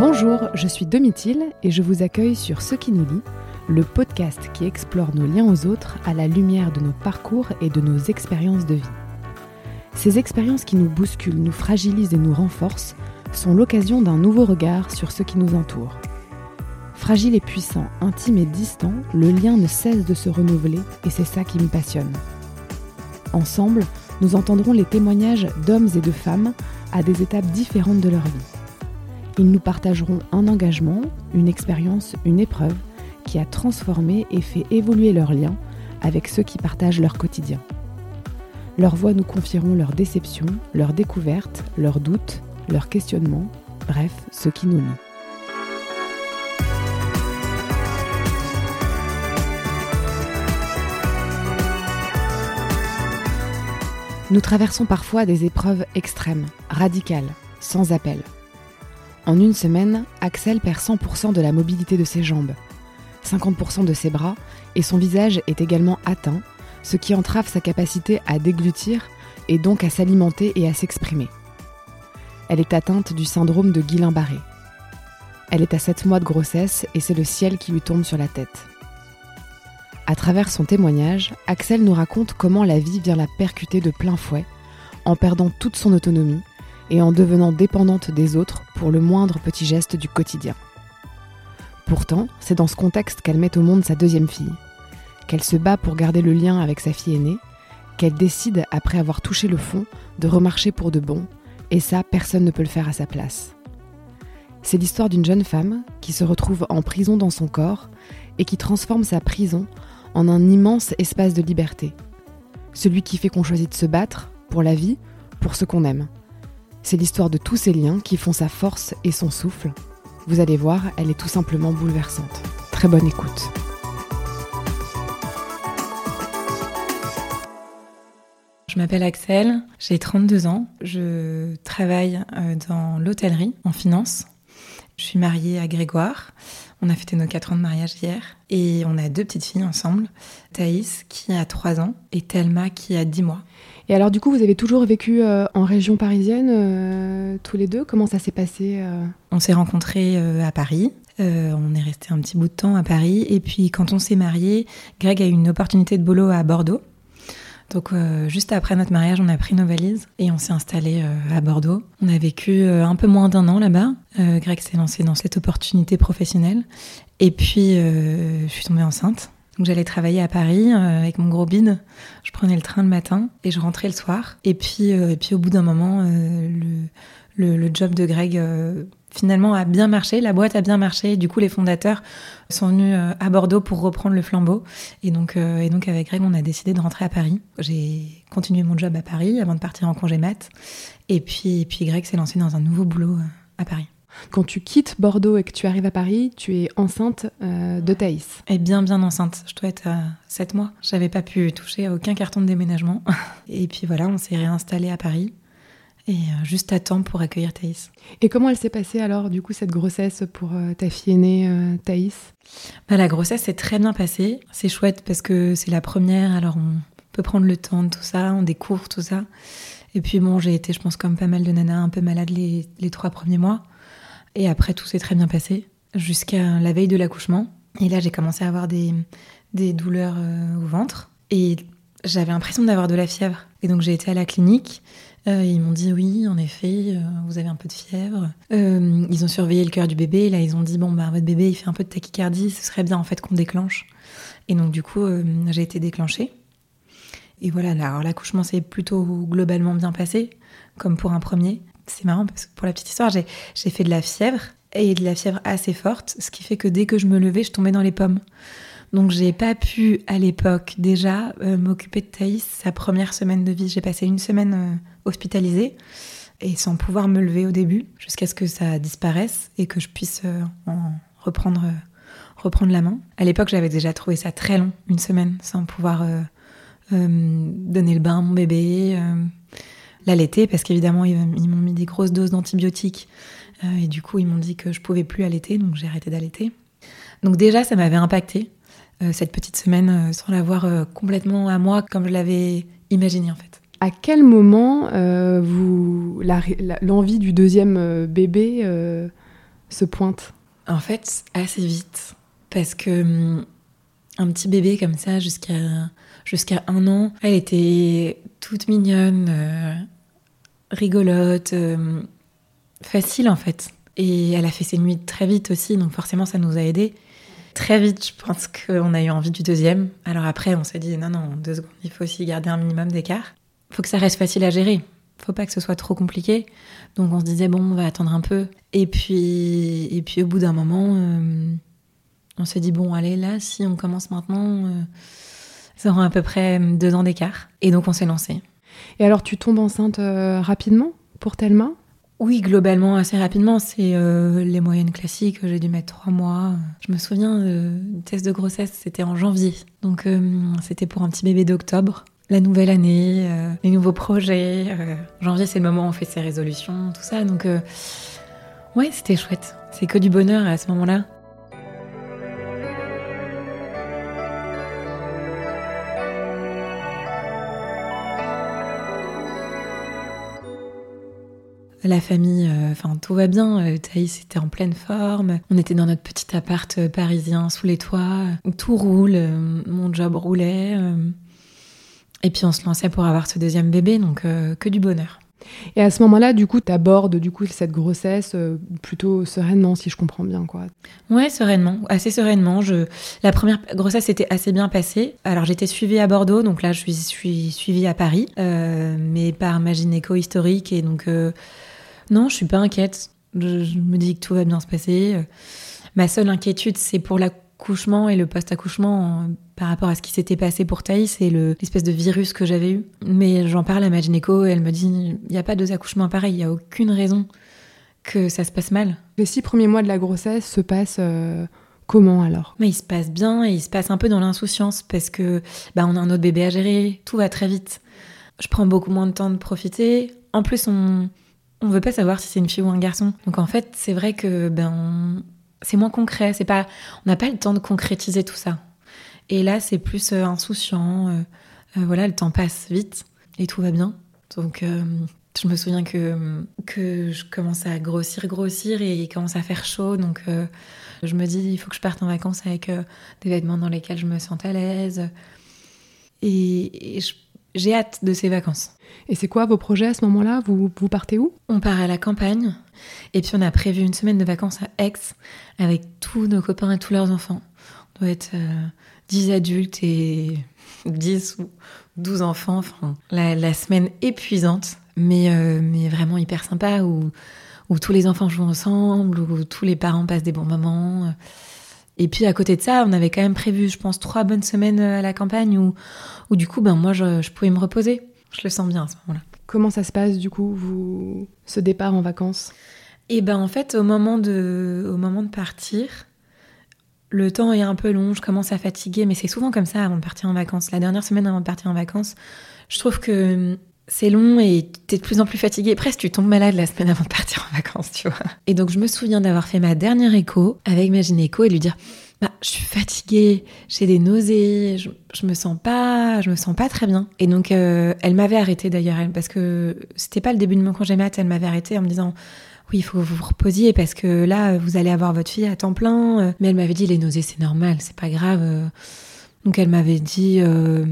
Bonjour, je suis Domitil et je vous accueille sur Ce qui nous lie, le podcast qui explore nos liens aux autres à la lumière de nos parcours et de nos expériences de vie. Ces expériences qui nous bousculent, nous fragilisent et nous renforcent sont l'occasion d'un nouveau regard sur ce qui nous entoure. Fragile et puissant, intime et distant, le lien ne cesse de se renouveler et c'est ça qui me passionne. Ensemble, nous entendrons les témoignages d'hommes et de femmes à des étapes différentes de leur vie. Ils nous partageront un engagement, une expérience, une épreuve qui a transformé et fait évoluer leurs liens avec ceux qui partagent leur quotidien. Leurs voix nous confieront leurs déceptions, leurs découvertes, leurs doutes, leurs questionnements, bref, ce qui nous lie. Nous traversons parfois des épreuves extrêmes, radicales, sans appel. En une semaine, Axel perd 100% de la mobilité de ses jambes, 50% de ses bras, et son visage est également atteint, ce qui entrave sa capacité à déglutir et donc à s'alimenter et à s'exprimer. Elle est atteinte du syndrome de Guillain-Barré. Elle est à 7 mois de grossesse et c'est le ciel qui lui tombe sur la tête. À travers son témoignage, Axel nous raconte comment la vie vient la percuter de plein fouet, en perdant toute son autonomie et en devenant dépendante des autres pour le moindre petit geste du quotidien. Pourtant, c'est dans ce contexte qu'elle met au monde sa deuxième fille, qu'elle se bat pour garder le lien avec sa fille aînée, qu'elle décide, après avoir touché le fond, de remarcher pour de bon, et ça, personne ne peut le faire à sa place. C'est l'histoire d'une jeune femme qui se retrouve en prison dans son corps et qui transforme sa prison en un immense espace de liberté. Celui qui fait qu'on choisit de se battre pour la vie, pour ce qu'on aime. C'est l'histoire de tous ces liens qui font sa force et son souffle. Vous allez voir, elle est tout simplement bouleversante. Très bonne écoute. Je m'appelle Axel, j'ai 32 ans, je travaille euh, dans l'hôtellerie en finance. Je suis mariée à Grégoire. On a fêté nos 4 ans de mariage hier et on a deux petites filles ensemble, Thaïs qui a 3 ans et Thelma qui a 10 mois. Et alors du coup, vous avez toujours vécu euh, en région parisienne, euh, tous les deux? Comment ça s'est passé On s'est rencontrés à Paris. on est resté un petit bout de temps à Paris. Et puis quand on s'est mariés, Greg a eu une opportunité de boulot à Bordeaux. Donc euh, juste après notre mariage, on a pris nos valises et on s'est installé euh, à Bordeaux. On a vécu euh, un peu moins d'un an là-bas. Greg s'est lancé dans cette opportunité professionnelle et puis je suis tombée enceinte. J'allais travailler à Paris avec mon gros bide. Je prenais le train le matin et je rentrais le soir. Et puis, puis au bout d'un moment, le, le, job de Greg finalement a bien marché, la boîte a bien marché. Du coup, les fondateurs sont venus euh, à Bordeaux pour reprendre le flambeau. Et donc, euh, et avec Greg, on a décidé de rentrer à Paris. J'ai continué mon job à Paris avant de partir en congé mat. Et puis, puis Greg s'est lancé dans un nouveau boulot euh, à Paris. Quand tu quittes Bordeaux et que tu arrives à Paris, tu es enceinte de Thaïs. Et bien, bien enceinte. Je dois être à 7 mois. J'avais pas pu toucher à aucun carton de déménagement. Et puis voilà, on s'est réinstallé à Paris et euh, juste à temps pour accueillir Thaïs. Et comment elle s'est passée alors, du coup, cette grossesse pour euh, ta fille aînée, euh, Thaïs? Bah, La grossesse s'est très bien passée. C'est chouette parce que c'est la première, alors on peut prendre le temps de tout ça, on découvre tout ça. Et puis bon, j'ai été, je pense, comme pas mal de nanas, un peu malade les, les trois premiers mois. Et après, tout s'est très bien passé, jusqu'à la veille de l'accouchement. Et là, j'ai commencé à avoir des, des douleurs au ventre. Et j'avais l'impression d'avoir de la fièvre. Et donc, j'ai été à la clinique. Euh, ils m'ont dit oui, en effet, euh, vous avez un peu de fièvre. Euh, ils ont surveillé le cœur du bébé. Là, ils ont dit bon bah votre bébé il fait un peu de tachycardie, ce serait bien en fait qu'on déclenche. Et donc du coup, j'ai été déclenchée. Et voilà, alors l'accouchement s'est plutôt globalement bien passé, comme pour un premier. C'est marrant parce que pour la petite histoire, j'ai fait de la fièvre et de la fièvre assez forte, ce qui fait que dès que je me levais, je tombais dans les pommes. Donc j'ai pas pu à l'époque déjà m'occuper de Thaïs sa première semaine de vie. J'ai passé une semaine hospitalisée et sans pouvoir me lever au début jusqu'à ce que ça disparaisse et que je puisse euh, en reprendre, euh, reprendre la main. À l'époque, j'avais déjà trouvé ça très long, une semaine, sans pouvoir euh, donner le bain à mon bébé, l'allaiter, parce qu'évidemment, ils, m'ont mis des grosses doses d'antibiotiques et du coup, ils m'ont dit que je pouvais plus allaiter, donc j'ai arrêté d'allaiter. Donc déjà, ça m'avait impacté cette petite semaine sans l'avoir complètement à moi comme je l'avais imaginé en fait à quel moment euh, vous l'envie du deuxième euh, bébé euh, se pointe? En fait, assez vite. Parce que hum, un petit bébé comme ça, jusqu'à jusqu'à un an, elle était toute mignonne, euh, rigolote, euh, facile en fait. Et elle a fait ses nuits très vite aussi, donc forcément ça nous a aidés. Très vite, je pense qu'on a eu envie du deuxième. Alors après, on s'est dit non, non, deux secondes, il faut aussi garder un minimum d'écart. Faut que ça reste facile à gérer. Faut pas que ce soit trop compliqué. Donc on se disait bon, on va attendre un peu. Et puis, et puis au bout d'un moment, euh, on s'est dit bon, allez là, si on commence maintenant, euh, ça aura à peu près deux ans d'écart. Et donc on s'est lancé. Et alors tu tombes enceinte euh, rapidement pour Thelma? Oui, globalement, assez rapidement. C'est euh, les moyennes classiques. J'ai dû mettre trois mois. Je me souviens, euh, test de grossesse, c'était en janvier. Donc, euh, c'était pour un petit bébé d'octobre. La nouvelle année, les nouveaux projets. janvier, c'est le moment où on fait ses résolutions, tout ça. Donc, ouais, c'était chouette. C'est que du bonheur à ce moment-là. La famille, euh, enfin tout va bien. Euh, Thaïs était en pleine forme. On était dans notre petit appart euh, parisien sous les toits. Tout roule. mon job roulait. et puis on se lançait pour avoir ce deuxième bébé, donc que du bonheur. Et à ce moment-là, du coup, tu abordes du coup cette grossesse euh, plutôt sereinement, si je comprends bien, quoi. Ouais, sereinement, assez sereinement. Je... La première grossesse était assez bien passée. Alors j'étais suivie à Bordeaux, donc là je suis, suis suivie à Paris, euh, mais par ma gynéco historique. Et donc, euh, non, je suis pas inquiète. Je, je me dis que tout va bien se passer. Ma seule inquiétude, c'est pour l'accouchement et le post-accouchement euh, par rapport à ce qui s'était passé pour Thaïs et le- l'espèce de virus que j'avais eu. Mais j'en parle à ma gynéco et elle me dit il n'y a pas deux accouchements pareils, il n'y a aucune raison que ça se passe mal. Les six premiers mois de la grossesse se passent euh, comment alors? Mais il se passe bien et il se passe un peu dans l'insouciance parce que bah, on a un autre bébé à gérer, tout va très vite. Je prends beaucoup moins de temps de profiter. En plus, on on veut pas savoir si c'est une fille ou un garçon. Donc en fait, c'est vrai que ben c'est moins concret. C'est pas, on n'a pas le temps de concrétiser tout ça. Et là, c'est plus euh, insouciant. euh, euh, voilà, le temps passe vite et tout va bien. Donc je me souviens que que je commence à grossir, grossir et il commence à faire chaud. Donc je me dis, il faut que je parte en vacances avec des vêtements dans lesquels je me sente à l'aise. Et, et je- j'ai hâte de ces vacances. Et c'est quoi vos projets à ce moment-là? Vous, vous partez où? On part à la campagne et puis on a prévu une semaine de vacances à Aix avec tous nos copains et tous leurs enfants. On doit être euh, 10 adultes et 10 ou 12 enfants. Enfin, la, la semaine épuisante, mais, euh, mais vraiment hyper sympa où, où tous les enfants jouent ensemble, où tous les parents passent des bons moments. Et puis à côté de ça, on avait quand même prévu, je pense, trois bonnes semaines à la campagne où, où du coup, ben, moi, je, je pouvais me reposer. Je le sens bien à ce moment-là. Comment ça se passe du coup, vous... ce départ en vacances? Et ben en fait, au moment de, au moment de partir, le temps est un peu long, je commence à fatiguer, mais c'est souvent comme ça avant de partir en vacances. La dernière semaine avant de partir en vacances, je trouve que c'est long et t'es de plus en plus fatigué. Presque tu tombes malade la semaine avant de partir en vacances, tu vois. Et donc je me souviens d'avoir fait ma dernière écho avec ma gynéco et lui dire bah, je suis fatiguée, j'ai des nausées, je, je me sens pas, je me sens pas très bien. Et donc euh, elle m'avait arrêtée d'ailleurs, parce que c'était pas le début de mon congé mat, elle m'avait arrêtée en me disant oui, il faut que vous vous reposiez parce que là, vous allez avoir votre fille à temps plein. Euh, Mais elle m'avait dit, les nausées, c'est normal, c'est pas grave. Donc elle m'avait dit, euh,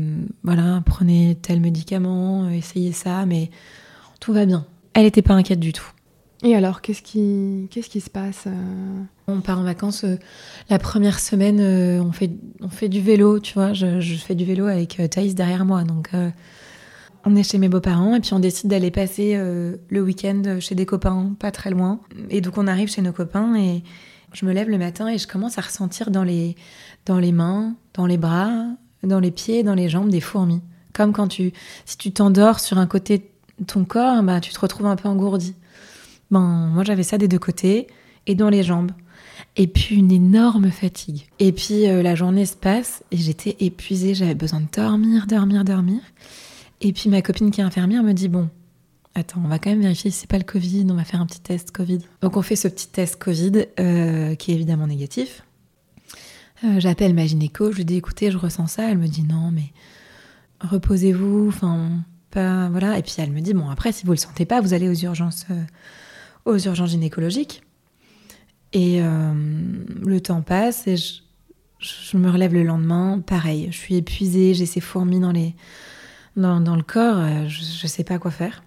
voilà, prenez tel médicament, essayez ça, mais tout va bien. Elle n'était pas inquiète du tout. Et alors, qu'est-ce qui, qu'est-ce qui se passe euh? On part en vacances euh, la première semaine, euh, on, fait, on fait du vélo, tu vois. Je, je fais du vélo avec Thaïs derrière moi. Donc, on est chez mes beaux-parents et puis on décide d'aller passer le week-end chez des copains, pas très loin. Et donc, on arrive chez nos copains et je me lève le matin et je commence à ressentir dans les, dans les mains, dans les bras, dans les pieds, dans les jambes des fourmis. Comme quand tu, si tu t'endors sur un côté de ton corps, bah, tu te retrouves un peu engourdi. Ben, moi, j'avais ça des deux côtés et dans les jambes. Et puis une énorme fatigue. Et puis euh, la journée se passe et j'étais épuisée, j'avais besoin de dormir, dormir, dormir. Et puis ma copine qui est infirmière me dit bon, attends, on va quand même vérifier si c'est pas le Covid, on va faire un petit test Covid. Donc on fait ce petit test Covid euh, qui est évidemment négatif. Euh, J'appelle ma gynéco, je lui dis écoutez, je ressens ça. Elle me dit non, mais reposez-vous, enfin pas voilà. Et puis elle me dit bon après si vous le sentez pas, vous allez aux urgences, euh, aux urgences gynécologiques. Et le temps passe et je, me relève le lendemain, pareil, je suis épuisée, j'ai ces fourmis dans, les, dans, dans le corps, euh, je, ne sais pas quoi faire.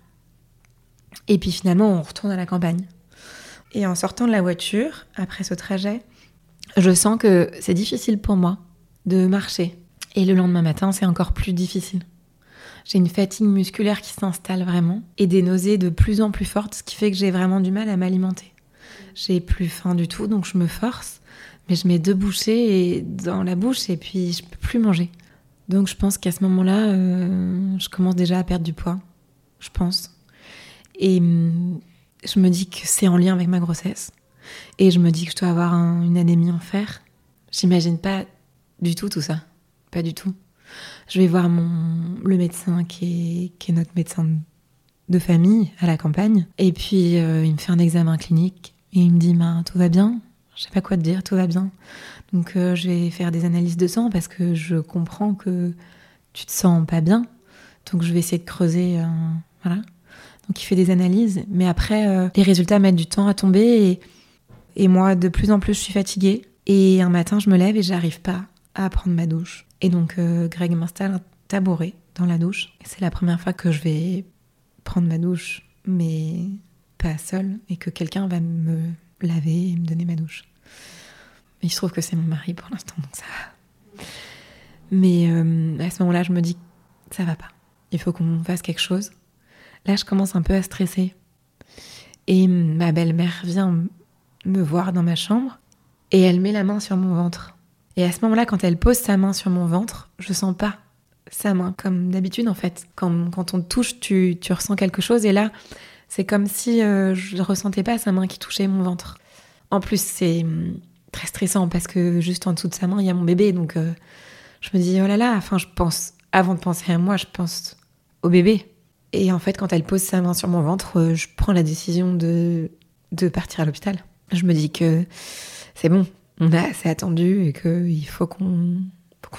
Et puis finalement, on retourne à la campagne. Et en sortant de la voiture, après ce trajet, je sens que c'est difficile pour moi de marcher. Et le lendemain matin, c'est encore plus difficile. J'ai une fatigue musculaire qui s'installe vraiment et des nausées de plus en plus fortes, ce qui fait que j'ai vraiment du mal à m'alimenter. J'ai plus faim du tout, donc je me force mais je mets deux bouchées dans la bouche et puis je peux plus manger. Donc je pense qu'à ce moment-là, euh, je commence déjà à perdre du poids, je pense. Et hum, je me dis que c'est en lien avec ma grossesse. Et je me dis que je dois avoir une anémie en fer. J'imagine pas du tout tout ça. Pas du tout. Je vais voir mon, le médecin qui est, qui est notre médecin de famille à la campagne. Et puis euh, il me fait un examen clinique et il me dit bah, Tout va bien je sais pas quoi te dire, tout va bien. Donc euh, je vais faire des analyses de sang parce que je comprends que tu te sens pas bien. Donc je vais essayer de creuser. Euh, voilà. Donc il fait des analyses, mais après les résultats mettent du temps à tomber moi de plus en plus je suis fatiguée. Et un matin je me lève et j'arrive pas à prendre ma douche. Et donc Greg m'installe un tabouret dans la douche. Et c'est la première fois que je vais prendre ma douche, mais pas seule, et que quelqu'un va me laver et me donner ma douche. Mais il se trouve que c'est mon mari pour l'instant, donc ça va. Mais euh, à ce moment-là, je me dis, ça va pas. Il faut qu'on fasse quelque chose. Là, je commence un peu à stresser. Et ma belle-mère vient me voir dans ma chambre et elle met la main sur mon ventre. Et à ce moment-là, quand elle pose sa main sur mon ventre, je sens pas sa main comme d'habitude en fait. Quand, quand on touche, tu, tu, ressens quelque chose et là, c'est comme si euh, je ne ressentais pas sa main qui touchait mon ventre. En plus, c'est hum, très stressant parce que juste en dessous de sa main, il y a mon bébé. Donc, euh, je me dis, oh là là, enfin, je pense, avant de penser à moi, je pense au bébé. Et en fait, quand elle pose sa main sur mon ventre, euh, je prends la décision de, de partir à l'hôpital. Je me dis que c'est bon, on a assez attendu et qu'il faut qu'on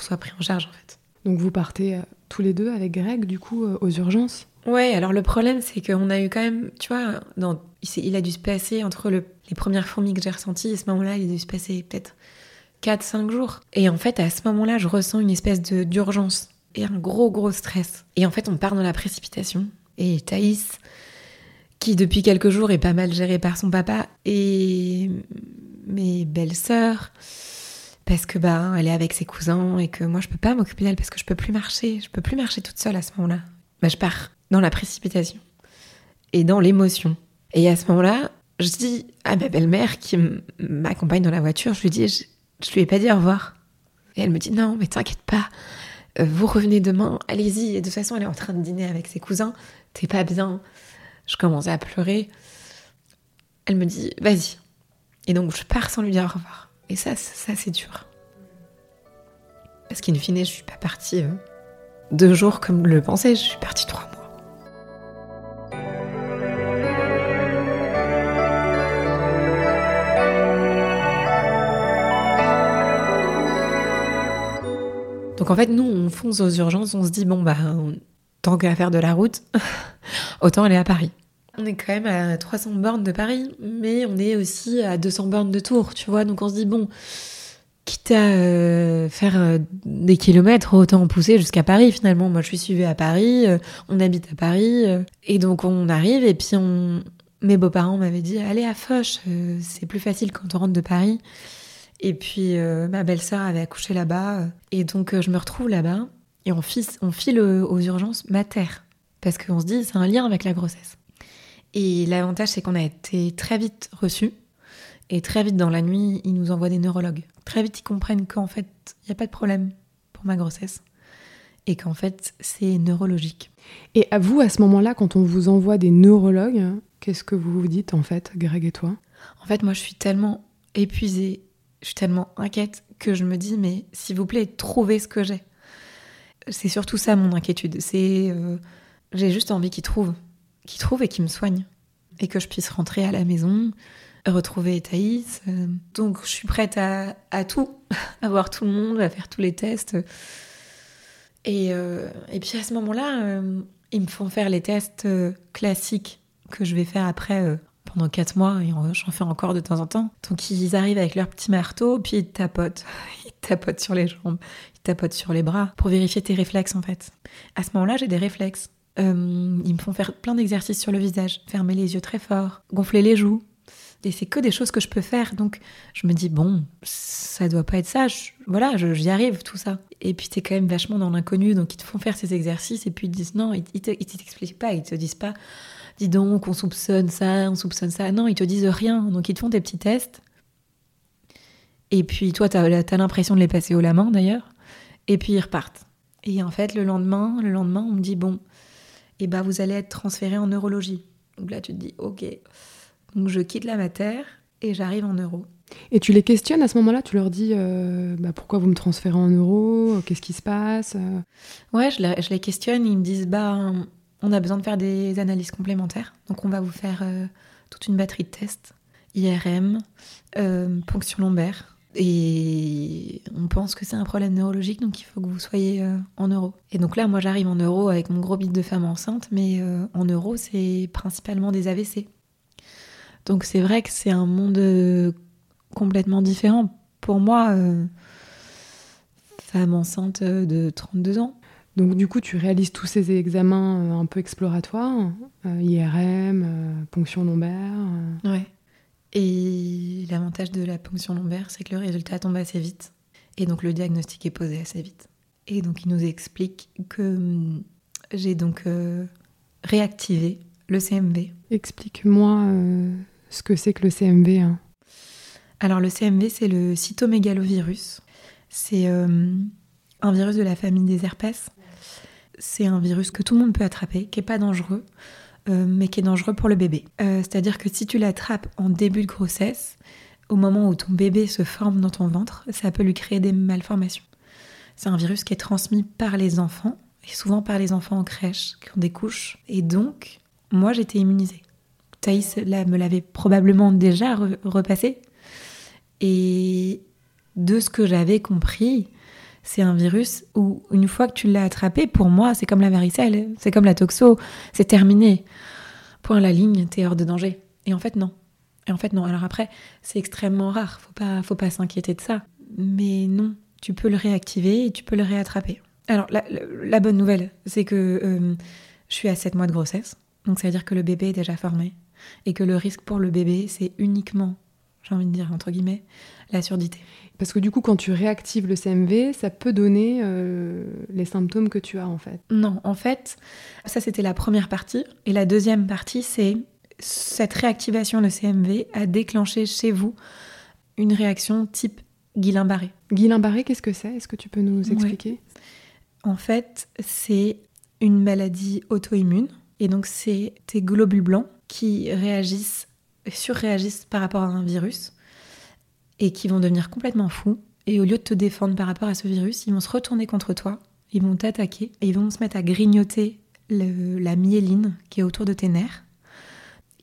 soit pris en charge, en fait. Donc, vous partez tous les deux avec Greg, du coup, aux urgences? Ouais, alors le problème, c'est qu'on a eu quand même, tu vois, dans, il, a dû se passer entre les premières fourmis que j'ai ressenties, et ce moment-là, il a dû se passer peut-être 4-5 jours. Et en fait, à ce moment-là, je ressens une espèce d'urgence et un gros, gros stress. Et en fait, on part dans la précipitation. Et Thaïs, qui depuis quelques jours est pas mal gérée par son papa, et mes belles-sœurs, parce que bah elle est avec ses cousins et que moi je peux pas m'occuper d'elle parce que je peux plus marcher, je peux plus marcher toute seule à ce moment-là. Bah, je pars dans la précipitation et dans l'émotion. Et à ce moment-là, je dis à ma belle-mère qui m'accompagne dans la voiture, je lui dis, je, je, lui ai pas dit au revoir. Et elle me dit, non, mais t'inquiète pas, euh, vous revenez demain, allez-y. Et de toute façon, elle est en train de dîner avec ses cousins, t'es pas bien. Je commençais à pleurer. Elle me dit, vas-y. Et donc, je pars sans lui dire au revoir. Et ça, ça c'est dur. Parce qu'in fine, je suis pas partie euh, deux jours comme le pensais, je suis partie trois mois. Donc en fait, nous, on fonce aux urgences, on se dit, bon, bah, tant qu'à faire de la route, autant aller à Paris. On est quand même à 300 bornes de Paris, mais on est aussi à 200 bornes de Tours, tu vois. Donc on se dit, bon, quitte à euh, faire euh, des kilomètres, autant pousser jusqu'à Paris finalement. Moi, je suis suivie à Paris, euh, on habite à Paris, et donc on arrive, et puis mes beaux-parents m'avaient dit, allez à Foch, c'est plus facile quand on rentre de Paris. Et puis ma belle-sœur avait accouché là-bas. Et donc je me retrouve là-bas et on file, on file aux urgences mater. Parce qu'on se dit c'est un lien avec la grossesse. Et l'avantage c'est qu'on a été très vite reçus. Et très vite dans la nuit, ils nous envoient des neurologues. Très vite ils comprennent qu'en fait il n'y a pas de problème pour ma grossesse. Et qu'en fait c'est neurologique. Et à vous, à ce moment-là, quand on vous envoie des neurologues, qu'est-ce que vous vous dites en fait, Greg et toi? En fait, moi je suis tellement épuisée je suis tellement inquiète que je me dis, mais s'il vous plaît, trouvez ce que j'ai. C'est surtout ça mon inquiétude. C'est euh, j'ai juste envie qu'il trouve, qu'il trouve et qu'il me soigne, et que je puisse rentrer à la maison, retrouver Thaïs. Euh. donc je suis prête à, tout, à voir tout le monde, à faire tous les tests. Et, euh, et puis à ce moment-là, ils me font faire les tests classiques que je vais faire après pendant quatre mois et j'en fais encore de temps en temps. Donc ils arrivent avec leur petit marteau, puis ils tapotent. Ils tapotent sur les jambes, ils tapotent sur les bras pour vérifier tes réflexes en fait. À ce moment-là, j'ai des réflexes. Euh, ils me font faire plein d'exercices sur le visage, fermer les yeux très fort, gonfler les joues. Et c'est que des choses que je peux faire. Donc je me dis, bon, ça doit pas être ça. voilà, j'y arrive, tout ça. Et puis t'es quand même vachement dans l'inconnu. Donc ils te font faire ces exercices et puis ils te disent, non, ils, ils t'expliquent pas. Ils te disent pas, dis donc, on soupçonne ça, on soupçonne ça. Non, ils te disent rien. Donc ils te font des petits tests. Et puis toi, tu as, l'impression de les passer au la main d'ailleurs. Et puis ils repartent. Et en fait, le lendemain, le lendemain, on me dit bon, et ben vous allez être transféré en neurologie. Donc là, tu te dis ok. Donc je quitte la matière et j'arrive en neuro. Et tu les questionnes à ce moment-là? Tu leur dis euh, bah, pourquoi vous me transférez en neuro? Qu'est-ce qui se passe? Ouais, je, je, les questionne. Ils me disent bah on a besoin de faire des analyses complémentaires. Donc on va vous faire euh, toute une batterie de tests, IRM, euh, ponction lombaire. Et on pense que c'est un problème neurologique, donc il faut que vous soyez euh, en euro. Et donc là, moi j'arrive en euro avec mon gros bide de femme enceinte, mais en euro, c'est principalement des AVC. Donc c'est vrai que c'est un monde complètement différent. Pour moi, femme enceinte de 32 ans, donc du coup, tu réalises tous ces examens euh, un peu exploratoires, euh, IRM, euh, ponction lombaire. Ouais. Et l'avantage de la ponction lombaire, c'est que le résultat tombe assez vite. Et donc le diagnostic est posé assez vite. Et donc il nous explique que hum, j'ai donc réactivé le CMV. Explique-moi ce que c'est que le CMV. Hein. Alors le CMV, c'est le cytomégalovirus. C'est un virus de la famille des herpès c'est un virus que tout le monde peut attraper, qui n'est pas dangereux, euh, mais qui est dangereux pour le bébé. Euh, c'est-à-dire que si tu l'attrapes en début de grossesse, au moment où ton bébé se forme dans ton ventre, ça peut lui créer des malformations. C'est un virus qui est transmis par les enfants, et souvent par les enfants en crèche, qui ont des couches. Et donc, moi, j'étais immunisée. Thaïs là, me l'avait probablement déjà repassé. Et de ce que j'avais compris, c'est un virus où une fois que tu l'as attrapé, pour moi, c'est comme la varicelle, c'est comme la toxo, c'est terminé. Point la ligne, t'es hors de danger. Et en fait, non. Et en fait, non. Alors après, c'est extrêmement rare, faut pas, faut pas s'inquiéter de ça. Mais non, tu peux le réactiver et tu peux le réattraper. Alors, la, bonne nouvelle, c'est que euh, je suis à 7 mois de grossesse. Donc, ça veut dire que le bébé est déjà formé. Et que le risque pour le bébé, c'est uniquement, j'ai envie de dire, entre guillemets, la surdité. Parce que du coup, quand tu réactives le CMV, ça peut donner euh, les symptômes que tu as en fait. Non, en fait, ça c'était la première partie. Et la deuxième partie, c'est cette réactivation de CMV a déclenché chez vous une réaction type Guillain-Barré. Guillain-Barré, qu'est-ce que c'est? Est-ce que tu peux nous expliquer? En fait, c'est une maladie auto-immune. Et donc, c'est tes globules blancs qui réagissent, surréagissent par rapport à un virus et qui vont devenir complètement fous. Et au lieu de te défendre par rapport à ce virus, ils vont se retourner contre toi, ils vont t'attaquer et ils vont se mettre à grignoter la myéline qui est autour de tes nerfs.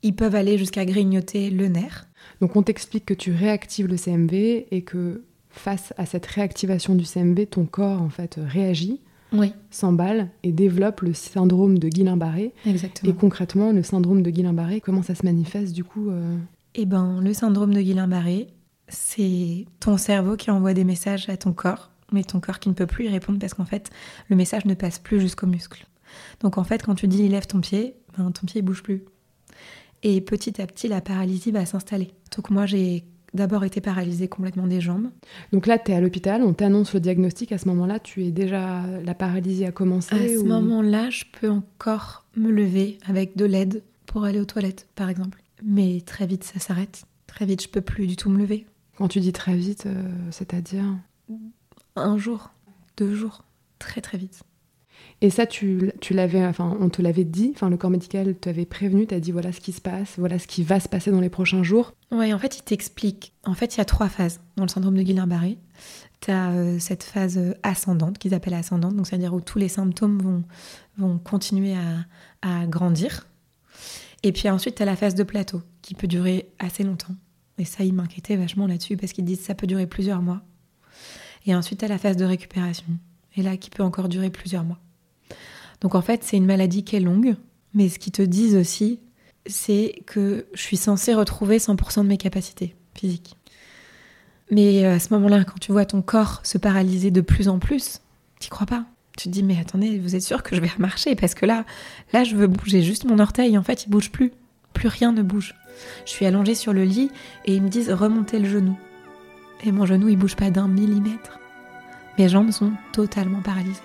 Ils peuvent aller jusqu'à grignoter le nerf. Donc on t'explique que tu réactives le CMV et que face à cette réactivation du CMV, ton corps en fait réagit, oui. s'emballe et développe le syndrome de Guillain-Barré. Exactement. Et concrètement, le syndrome de Guillain-Barré, comment ça se manifeste du coup euh Eh ben, le syndrome de Guillain-Barré, c'est ton cerveau qui envoie des messages à ton corps, mais ton corps qui ne peut plus y répondre parce qu'en fait, le message ne passe plus jusqu'au muscle. Donc en fait, quand tu dis lève ton pied, ben, ton pied ne bouge plus. Et petit à petit, la paralysie va s'installer. Donc moi, j'ai d'abord été paralysée complètement des jambes. Donc là, tu es à l'hôpital, on t'annonce le diagnostic. À ce moment-là, tu es déjà. La paralysie a commencé À ce moment-là, je peux encore me lever avec de l'aide pour aller aux toilettes, par exemple. Mais très vite, ça s'arrête. Très vite, je peux plus du tout me lever. Quand tu dis très vite, euh, c'est-à-dire Un jour, deux jours, très très vite. Et ça, tu, tu l'avais, enfin, on te l'avait dit, enfin, le corps médical t'avait prévenu, t'as dit voilà ce qui se passe, voilà ce qui va se passer dans les prochains jours. Oui, en fait, il t'explique. En fait, il y a trois phases dans le syndrome de Guillain-Barré. Tu as euh, cette phase euh, ascendante, qu'ils appellent ascendante, donc c'est-à-dire où tous les symptômes vont, vont continuer à, à grandir. Et puis ensuite, tu as la phase de plateau, qui peut durer assez longtemps. Et ça, il m'inquiétait vachement là-dessus parce qu'ils disent que ça peut durer plusieurs mois. Et ensuite, à la phase de récupération. Et là, qui peut encore durer plusieurs mois. Donc en fait, c'est une maladie qui est longue, mais ce qu'ils te disent aussi, c'est que je suis censée retrouver 100% de mes capacités physiques. Mais euh, à ce moment-là, quand tu vois ton corps se paralyser de plus en plus, tu crois pas. Tu te dis, mais attendez, vous êtes sûr que je vais marcher Parce que là, là, je veux bouger juste mon orteil. En fait, il bouge plus. Plus rien ne bouge. Je suis allongée sur le lit et ils me disent, remontez le genou. Et mon genou, il bouge pas d'un millimètre. Mes jambes sont totalement paralysées.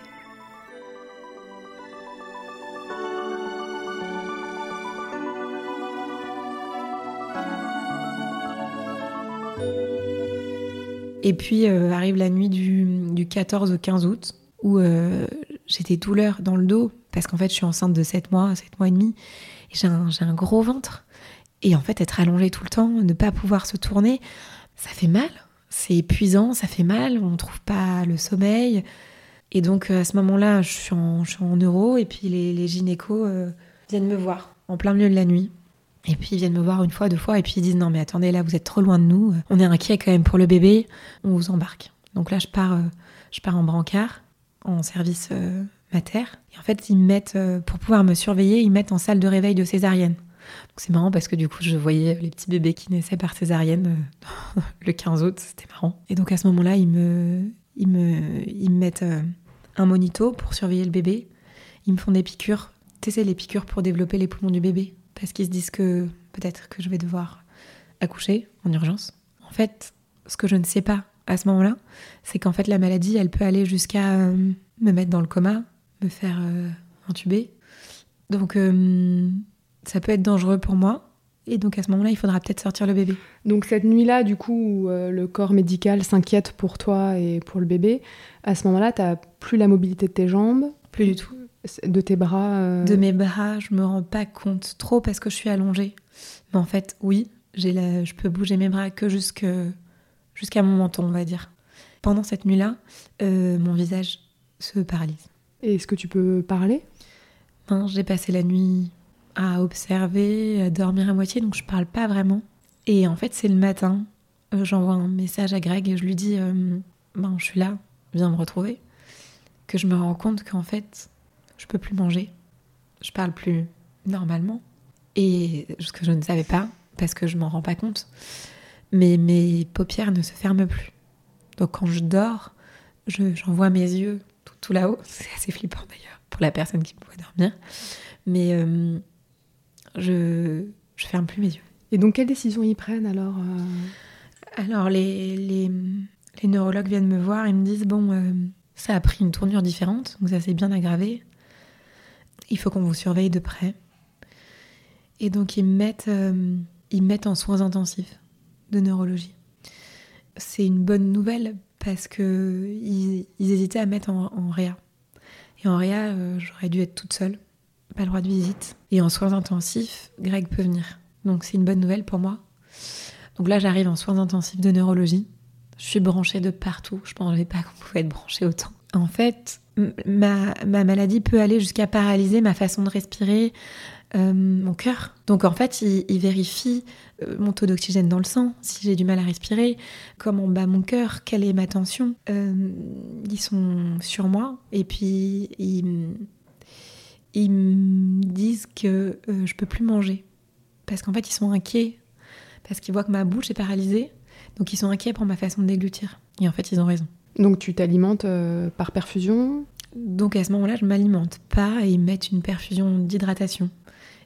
Et puis euh, arrive la nuit du, 14 au 15 août où euh, j'ai des douleurs dans le dos parce qu'en fait je suis enceinte de 7 mois, 7 mois et demi et j'ai un, gros ventre. Et en fait être allongée tout le temps, ne pas pouvoir se tourner, ça fait mal. C'est épuisant, ça fait mal, on ne trouve pas le sommeil. Et donc euh, à ce moment-là, je suis en, je euro et puis les, les gynécos viennent me voir en plein milieu de la nuit et puis ils viennent me voir une fois, deux fois, et puis ils disent non mais attendez là vous êtes trop loin de nous, on est inquiet quand même pour le bébé, on vous embarque. Donc là je pars, euh, je pars en brancard, en service euh, mater, et en fait ils me mettent euh, pour pouvoir me surveiller, ils mettent en salle de réveil de césarienne. C'est marrant parce que du coup je voyais les petits bébés qui naissaient par césarienne le 15 août, c'était marrant. Et donc à ce moment-là ils me, ils me, ils me mettent un monito pour surveiller le bébé, ils me font des piqûres, tu les piqûres pour développer les poumons du bébé parce qu'ils se disent que peut-être que je vais devoir accoucher en urgence? En fait, ce que je ne sais pas à ce moment-là, c'est qu'en fait la maladie, elle peut aller jusqu'à euh, me mettre dans le coma, me faire euh, intuber. Donc euh, ça peut être dangereux pour moi. Et donc à ce moment-là, il faudra peut-être sortir le bébé. Donc cette nuit-là, du coup, où le corps médical s'inquiète pour toi et pour le bébé, à ce moment-là, tu n'as plus la mobilité de tes jambes Plus du tout. De tes bras euh, De mes bras, je me rends pas compte trop parce que je suis allongée. Mais en fait, oui, j'ai la... je peux bouger mes bras que jusque... jusqu'à mon menton, on va dire. Pendant cette nuit-là, euh, mon visage se paralyse. Et est-ce que tu peux parler? Ben, J'ai passé la nuit à observer, à dormir à moitié, donc je parle pas vraiment. Et en fait, c'est le matin, euh, j'envoie un message à Greg et je lui dis ben, Je suis là, viens me retrouver. Que je me rends compte qu'en fait, je peux plus manger, je parle plus normalement. Et ce que je ne savais pas, parce que je m'en rends pas compte, mais mes paupières ne se ferment plus. Donc quand je dors, j'en vois mes yeux tout, là-haut. C'est assez flippant d'ailleurs pour la personne qui me voit dormir. Mais euh, je, je ferme plus mes yeux. Et donc quelles décisions ils prennent alors euh? Alors les, les, les, neurologues viennent me voir et me disent bon, euh, ça a pris une tournure différente, donc ça s'est bien aggravé il faut qu'on vous surveille de près. Et donc ils mettent, euh, ils mettent en soins intensifs de neurologie. C'est une bonne nouvelle parce que ils, hésitaient à mettre en, réa. Et en réa, euh, j'aurais dû être toute seule, pas le droit de visite. Et en soins intensifs, Greg peut venir. Donc c'est une bonne nouvelle pour moi. Donc là, j'arrive en soins intensifs de neurologie. Je suis branchée de partout. Je ne pensais pas qu'on pouvait être branchée autant. En fait, ma, maladie peut aller jusqu'à paralyser ma façon de respirer, euh, mon cœur. Donc en fait, il, vérifie euh, mon taux d'oxygène dans le sang, si j'ai du mal à respirer, comment bat mon cœur, quelle est ma tension. Euh, ils sont sur moi et puis ils, me disent que je peux plus manger. Parce qu'en fait, ils sont inquiets, parce qu'ils voient que ma bouche est paralysée. Donc ils sont inquiets pour ma façon de déglutir. Et en fait, ils ont raison. Donc tu t'alimentes euh, par perfusion? Donc à ce moment-là, je m'alimente pas et ils mettent une perfusion d'hydratation.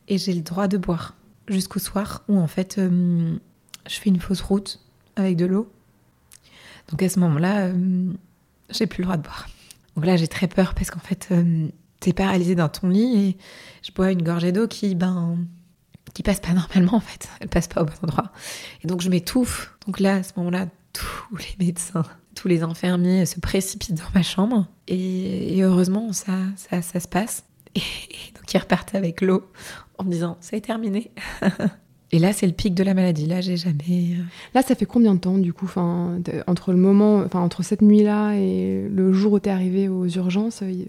Et j'ai le droit de boire jusqu'au soir où en fait euh, je fais une fausse route avec de l'eau. Donc à ce moment-là, euh, j'ai plus le droit de boire. Donc là, j'ai très peur parce qu'en fait, t'es paralysé dans ton lit et je bois une gorgée d'eau qui, ben, qui passe pas normalement en fait. Elle passe pas au bon endroit. Et donc je m'étouffe. Donc là, à ce moment-là, tous les médecins tous les infirmiers se précipitent dans ma chambre. Et, heureusement, ça, ça, se passe. Et, donc ils repartent avec l'eau en me disant c'est terminé. et là, c'est le pic de la maladie. Là, j'ai jamais. Euh, là, ça fait combien de temps du coup, enfin, entre le moment, enfin, entre cette nuit-là et le jour où tu es arrivé aux urgences, euh,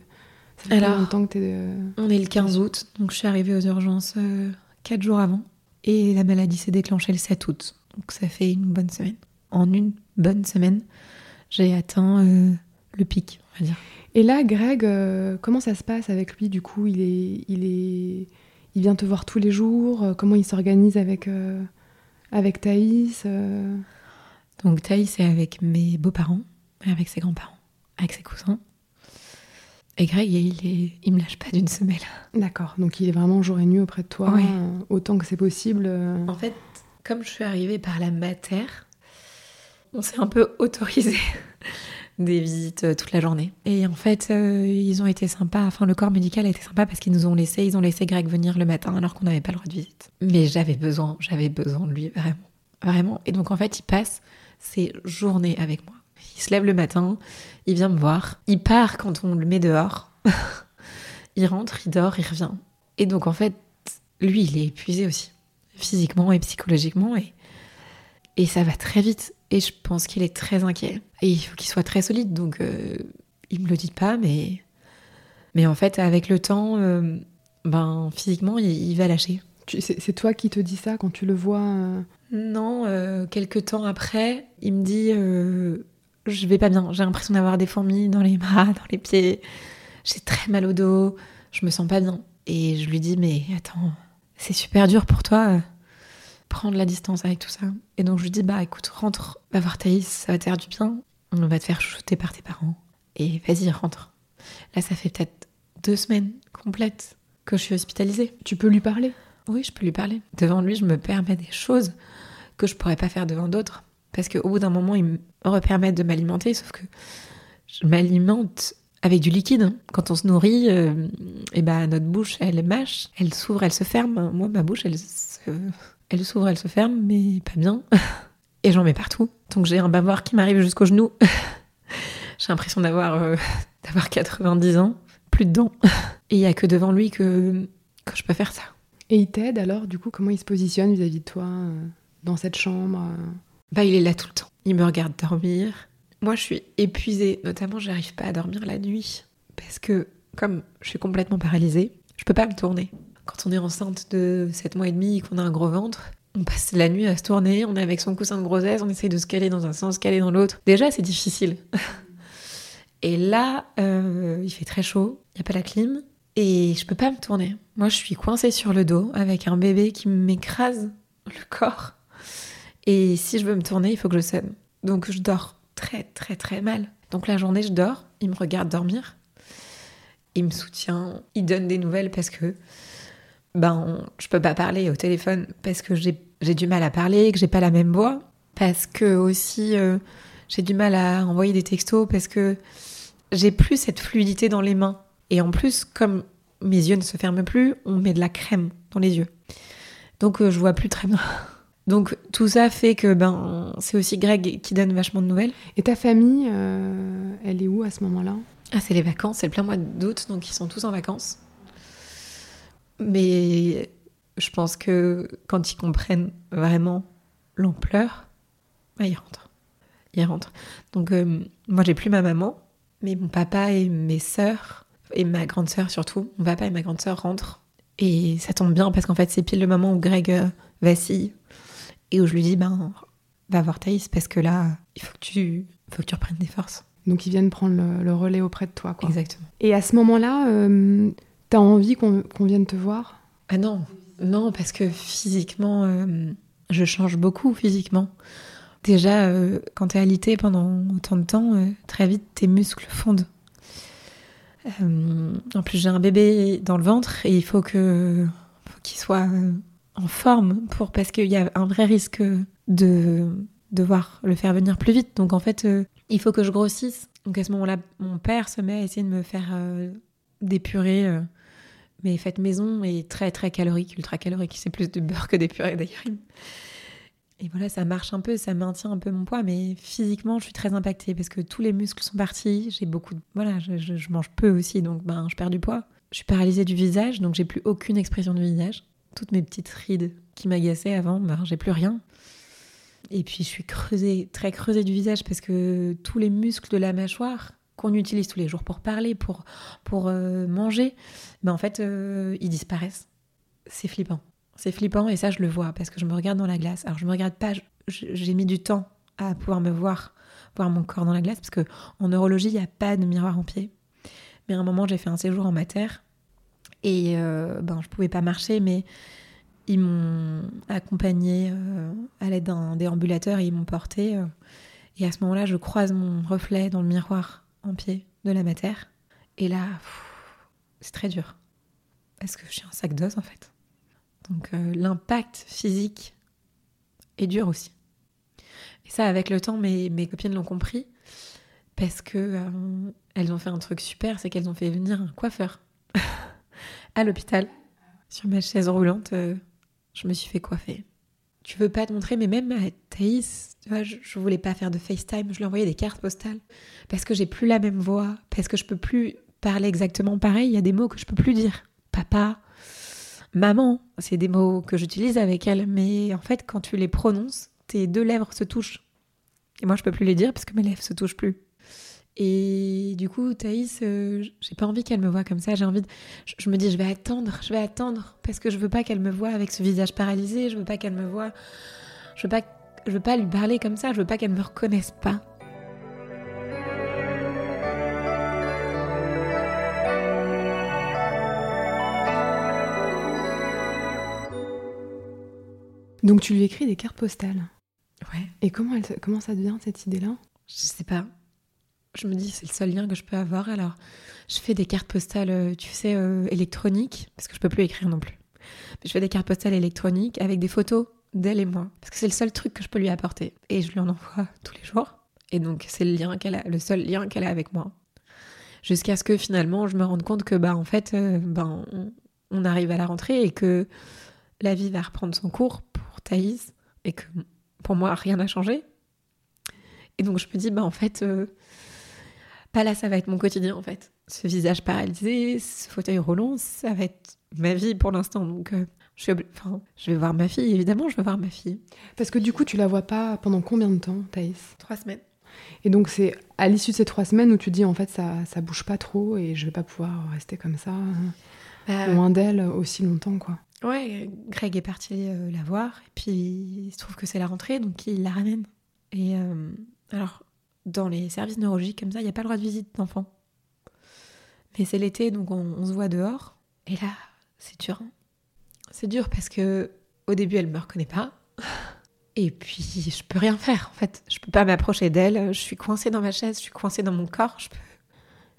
ça fait Alors, combien de temps que tu es... On est le 15 août, donc je suis arrivée aux urgences euh, quatre jours avant. Et la maladie s'est déclenchée le 7 août. Donc ça fait une bonne semaine. En une bonne semaine, j'ai atteint euh, le pic, on va dire. Et là, Greg, euh, comment ça se passe avec lui Du coup, il est, il est, il vient te voir tous les jours Comment il s'organise avec, avec Thaïs Donc Thaïs est avec mes beaux-parents, avec ses grands-parents, avec ses cousins. Et Greg, il, est... il me lâche pas d'une semelle. D'accord, donc il est vraiment jour et nuit auprès de toi, autant que c'est possible. En fait, comme je suis arrivée par la mater, on s'est un peu autorisé des visites euh, toute la journée. Et en fait, euh, ils ont été sympas. Enfin, le corps médical a été sympa parce qu'ils nous ont laissé, ils ont laissé Greg venir le matin alors qu'on n'avait pas le droit de visite. Mais j'avais besoin, j'avais besoin de lui vraiment, vraiment. Et donc en fait, il passe ses journées avec moi. Il se lève le matin, il vient me voir, il part quand on le met dehors, il rentre, il dort, il revient. Et donc en fait, lui, il est épuisé aussi, physiquement et psychologiquement, et, et ça va très vite. Et je pense qu'il est très inquiet. Et il faut qu'il soit très solide. Donc, euh, il me le dit pas, mais, mais en fait, avec le temps, euh, ben, physiquement, il, va lâcher. C'est toi qui te dis ça quand tu le vois euh? Non, quelques temps après, il me dit Je vais pas bien. J'ai l'impression d'avoir des fourmis dans les bras, dans les pieds. J'ai très mal au dos. Je me sens pas bien. Et je lui dis Mais attends, c'est super dur pour toi prendre la distance avec tout ça. Et donc je lui dis bah écoute, rentre, va voir Thaïs, ça va te faire du bien. On va te faire chouchouter par tes parents. Et vas-y, rentre. Là, ça fait peut-être deux semaines complètes que je suis hospitalisée. Tu peux lui parler? Oui, je peux lui parler. Devant lui, je me permets des choses que je pourrais pas faire devant d'autres. Parce qu'au bout d'un moment, il me repermet de m'alimenter, sauf que je m'alimente avec du liquide. Quand on se nourrit, et euh, eh ben notre bouche, elle mâche, elle s'ouvre, elle se ferme. Moi, ma bouche, elle se elle s'ouvre, elle se ferme, mais pas bien. Et j'en mets partout. Donc j'ai un bavard qui m'arrive jusqu'au genou. j'ai l'impression d'avoir euh, d'avoir 90 ans, plus de dents. Et il y a que devant lui que, que je peux faire ça. Et il t'aide alors, du coup, comment il se positionne vis-à-vis de toi euh, dans cette chambre euh? Bah, il est là tout le temps. Il me regarde dormir. Moi, je suis épuisée. Notamment, j'arrive pas à dormir la nuit. Parce que, comme je suis complètement paralysée, je peux pas me tourner. Quand on est enceinte de 7 mois et demi et qu'on a un gros ventre, on passe la nuit à se tourner, on est avec son coussin de grossesse, on essaye de se caler dans un sens, caler dans l'autre. Déjà, c'est difficile. et là, euh, il fait très chaud, il n'y a pas la clim, et je peux pas me tourner. Moi, je suis coincée sur le dos avec un bébé qui m'écrase le corps. Et si je veux me tourner, il faut que je sonne. Donc je dors très très très mal. Donc la journée, je dors, il me regarde dormir, il me soutient, il donne des nouvelles parce que ben, je peux pas parler au téléphone parce que j'ai du mal à parler, que j'ai pas la même voix, parce que aussi euh, j'ai du mal à envoyer des textos, parce que j'ai plus cette fluidité dans les mains. Et en plus, comme mes yeux ne se ferment plus, on met de la crème dans les yeux. Donc euh, je vois plus très bien. Donc tout ça fait que ben c'est aussi Greg qui donne vachement de nouvelles. Et ta famille, euh, elle est où à ce moment-là? Ah c'est les vacances, c'est le plein mois d'août, donc ils sont tous en vacances. Mais je pense que quand ils comprennent vraiment l'ampleur, bah, ils rentrent. Ils rentrent. Donc, euh, moi, j'ai plus ma maman, mais mon papa et mes sœurs, et ma grande sœur surtout, mon papa et ma grande sœur rentrent. Et ça tombe bien parce qu'en fait, c'est pile le moment où Greg euh, vacille et où je lui dis, ben, va voir Thaïs parce que là, il faut que tu, faut que tu reprennes des forces. Donc, ils viennent prendre le, relais auprès de toi, quoi. Exactement. Et à ce moment-là, euh, T'as envie qu'on vienne te voir? Ah non, non, parce que physiquement, euh, je change beaucoup physiquement. Déjà, euh, quand t'es alité pendant autant de temps, euh, très vite tes muscles fondent. en plus, j'ai un bébé dans le ventre et il faut qu'il soit en forme pour parce qu'il y a un vrai risque de devoir le faire venir plus vite. Donc en fait, il faut que je grossisse. Donc à ce moment-là, mon père se met à essayer de me faire des purées mais faites maison est très très calorique, ultra calorique. C'est plus de beurre que des purées d'ailleurs. Et voilà, ça marche un peu, ça maintient un peu mon poids, mais physiquement, je suis très impactée parce que tous les muscles sont partis. J'ai beaucoup de. Voilà, je, mange peu aussi, donc ben, je perds du poids. Je suis paralysée du visage, donc j'ai plus aucune expression du visage. Toutes mes petites rides qui m'agaçaient avant, ben, j'ai plus rien. Et puis je suis creusée, très creusée du visage parce que tous les muscles de la mâchoire qu'on utilise tous les jours pour parler, pour, pour euh, manger, mais en fait, euh, ils disparaissent. C'est flippant. C'est flippant et ça, je le vois parce que je me regarde dans la glace. Alors, je me regarde pas, j'ai mis du temps à pouvoir me voir, voir mon corps dans la glace parce que en neurologie, il n'y a pas de miroir en pied. Mais à un moment, j'ai fait un séjour en mater Et euh, ben, je pouvais pas marcher, mais ils m'ont accompagnée euh, à l'aide d'un déambulateur et ils m'ont portée. et à ce moment-là, je croise mon reflet dans le miroir en pied de la mater. Et là, c'est très dur. Parce que je suis un sac d'os, en fait. Donc euh, l'impact physique est dur aussi. Et ça, avec le temps, mes, mes copines l'ont compris. Parce que euh, elles ont fait un truc super, c'est qu'elles ont fait venir un coiffeur à l'hôpital. Sur ma chaise roulante, euh, je me suis fait coiffer. Tu veux pas te montrer, mais même à Thaïs, tu vois, je, je voulais pas faire de FaceTime, je lui envoyais des cartes postales. Parce que j'ai plus la même voix, parce que je peux plus parler exactement pareil, il y a des mots que je peux plus dire. Papa, maman, c'est des mots que j'utilise avec elle, mais en fait, quand tu les prononces, tes deux lèvres se touchent. Et moi, je peux plus les dire parce que mes lèvres se touchent plus. Et du coup, Thaïs, euh, j'ai pas envie qu'elle me voie comme ça. J'ai envie de... je, je me dis, je vais attendre, je vais attendre. Parce que je veux pas qu'elle me voie avec ce visage paralysé. Je veux pas qu'elle me voie. Je veux pas, je veux pas lui parler comme ça. Je veux pas qu'elle me reconnaisse pas. Donc tu lui écris des cartes postales. Ouais. Et comment, elle, comment ça devient cette idée-là? Je sais pas. Je me dis, c'est le seul lien que je peux avoir. Alors, je fais des cartes postales, euh, tu sais, euh, électroniques, parce que je peux plus écrire non plus. Mais je fais des cartes postales électroniques avec des photos d'elle et moi, parce que c'est le seul truc que je peux lui apporter. Et je lui en envoie tous les jours. Et donc, c'est le lien qu'elle a, le seul lien qu'elle a avec moi. Jusqu'à ce que finalement, je me rende compte que, bah, en fait, euh, ben, on, arrive à la rentrée et que la vie va reprendre son cours pour Thaïs et que pour moi, rien n'a changé. Et donc, je me dis, bah, en fait, bah là, ça va être mon quotidien, en fait. Ce visage paralysé, ce fauteuil roulant, ça va être ma vie pour l'instant. Donc, euh, je, suis obli- enfin, je vais voir ma fille, évidemment, je vais voir ma fille. Parce que du coup, tu la vois pas pendant combien de temps, Thaïs? Trois semaines. Et donc c'est à l'issue de ces trois semaines où tu dis en fait ça, ça bouge pas trop et je vais pas pouvoir rester comme ça, euh, Bah, loin d'elle aussi longtemps quoi. Ouais, Greg est parti euh, la voir, et puis il se trouve que c'est la rentrée, donc il la ramène. Et euh, alors, dans les services neurologiques comme ça, il n'y a pas le droit de visite d'enfants. Mais c'est l'été, donc on, se voit dehors. Et là, c'est dur. hein. C'est dur parce que au début, elle me reconnaît pas. Et puis, je peux rien faire, en fait. Je peux pas m'approcher d'elle. Je suis coincée dans ma chaise, je suis coincée dans mon corps. Je peux,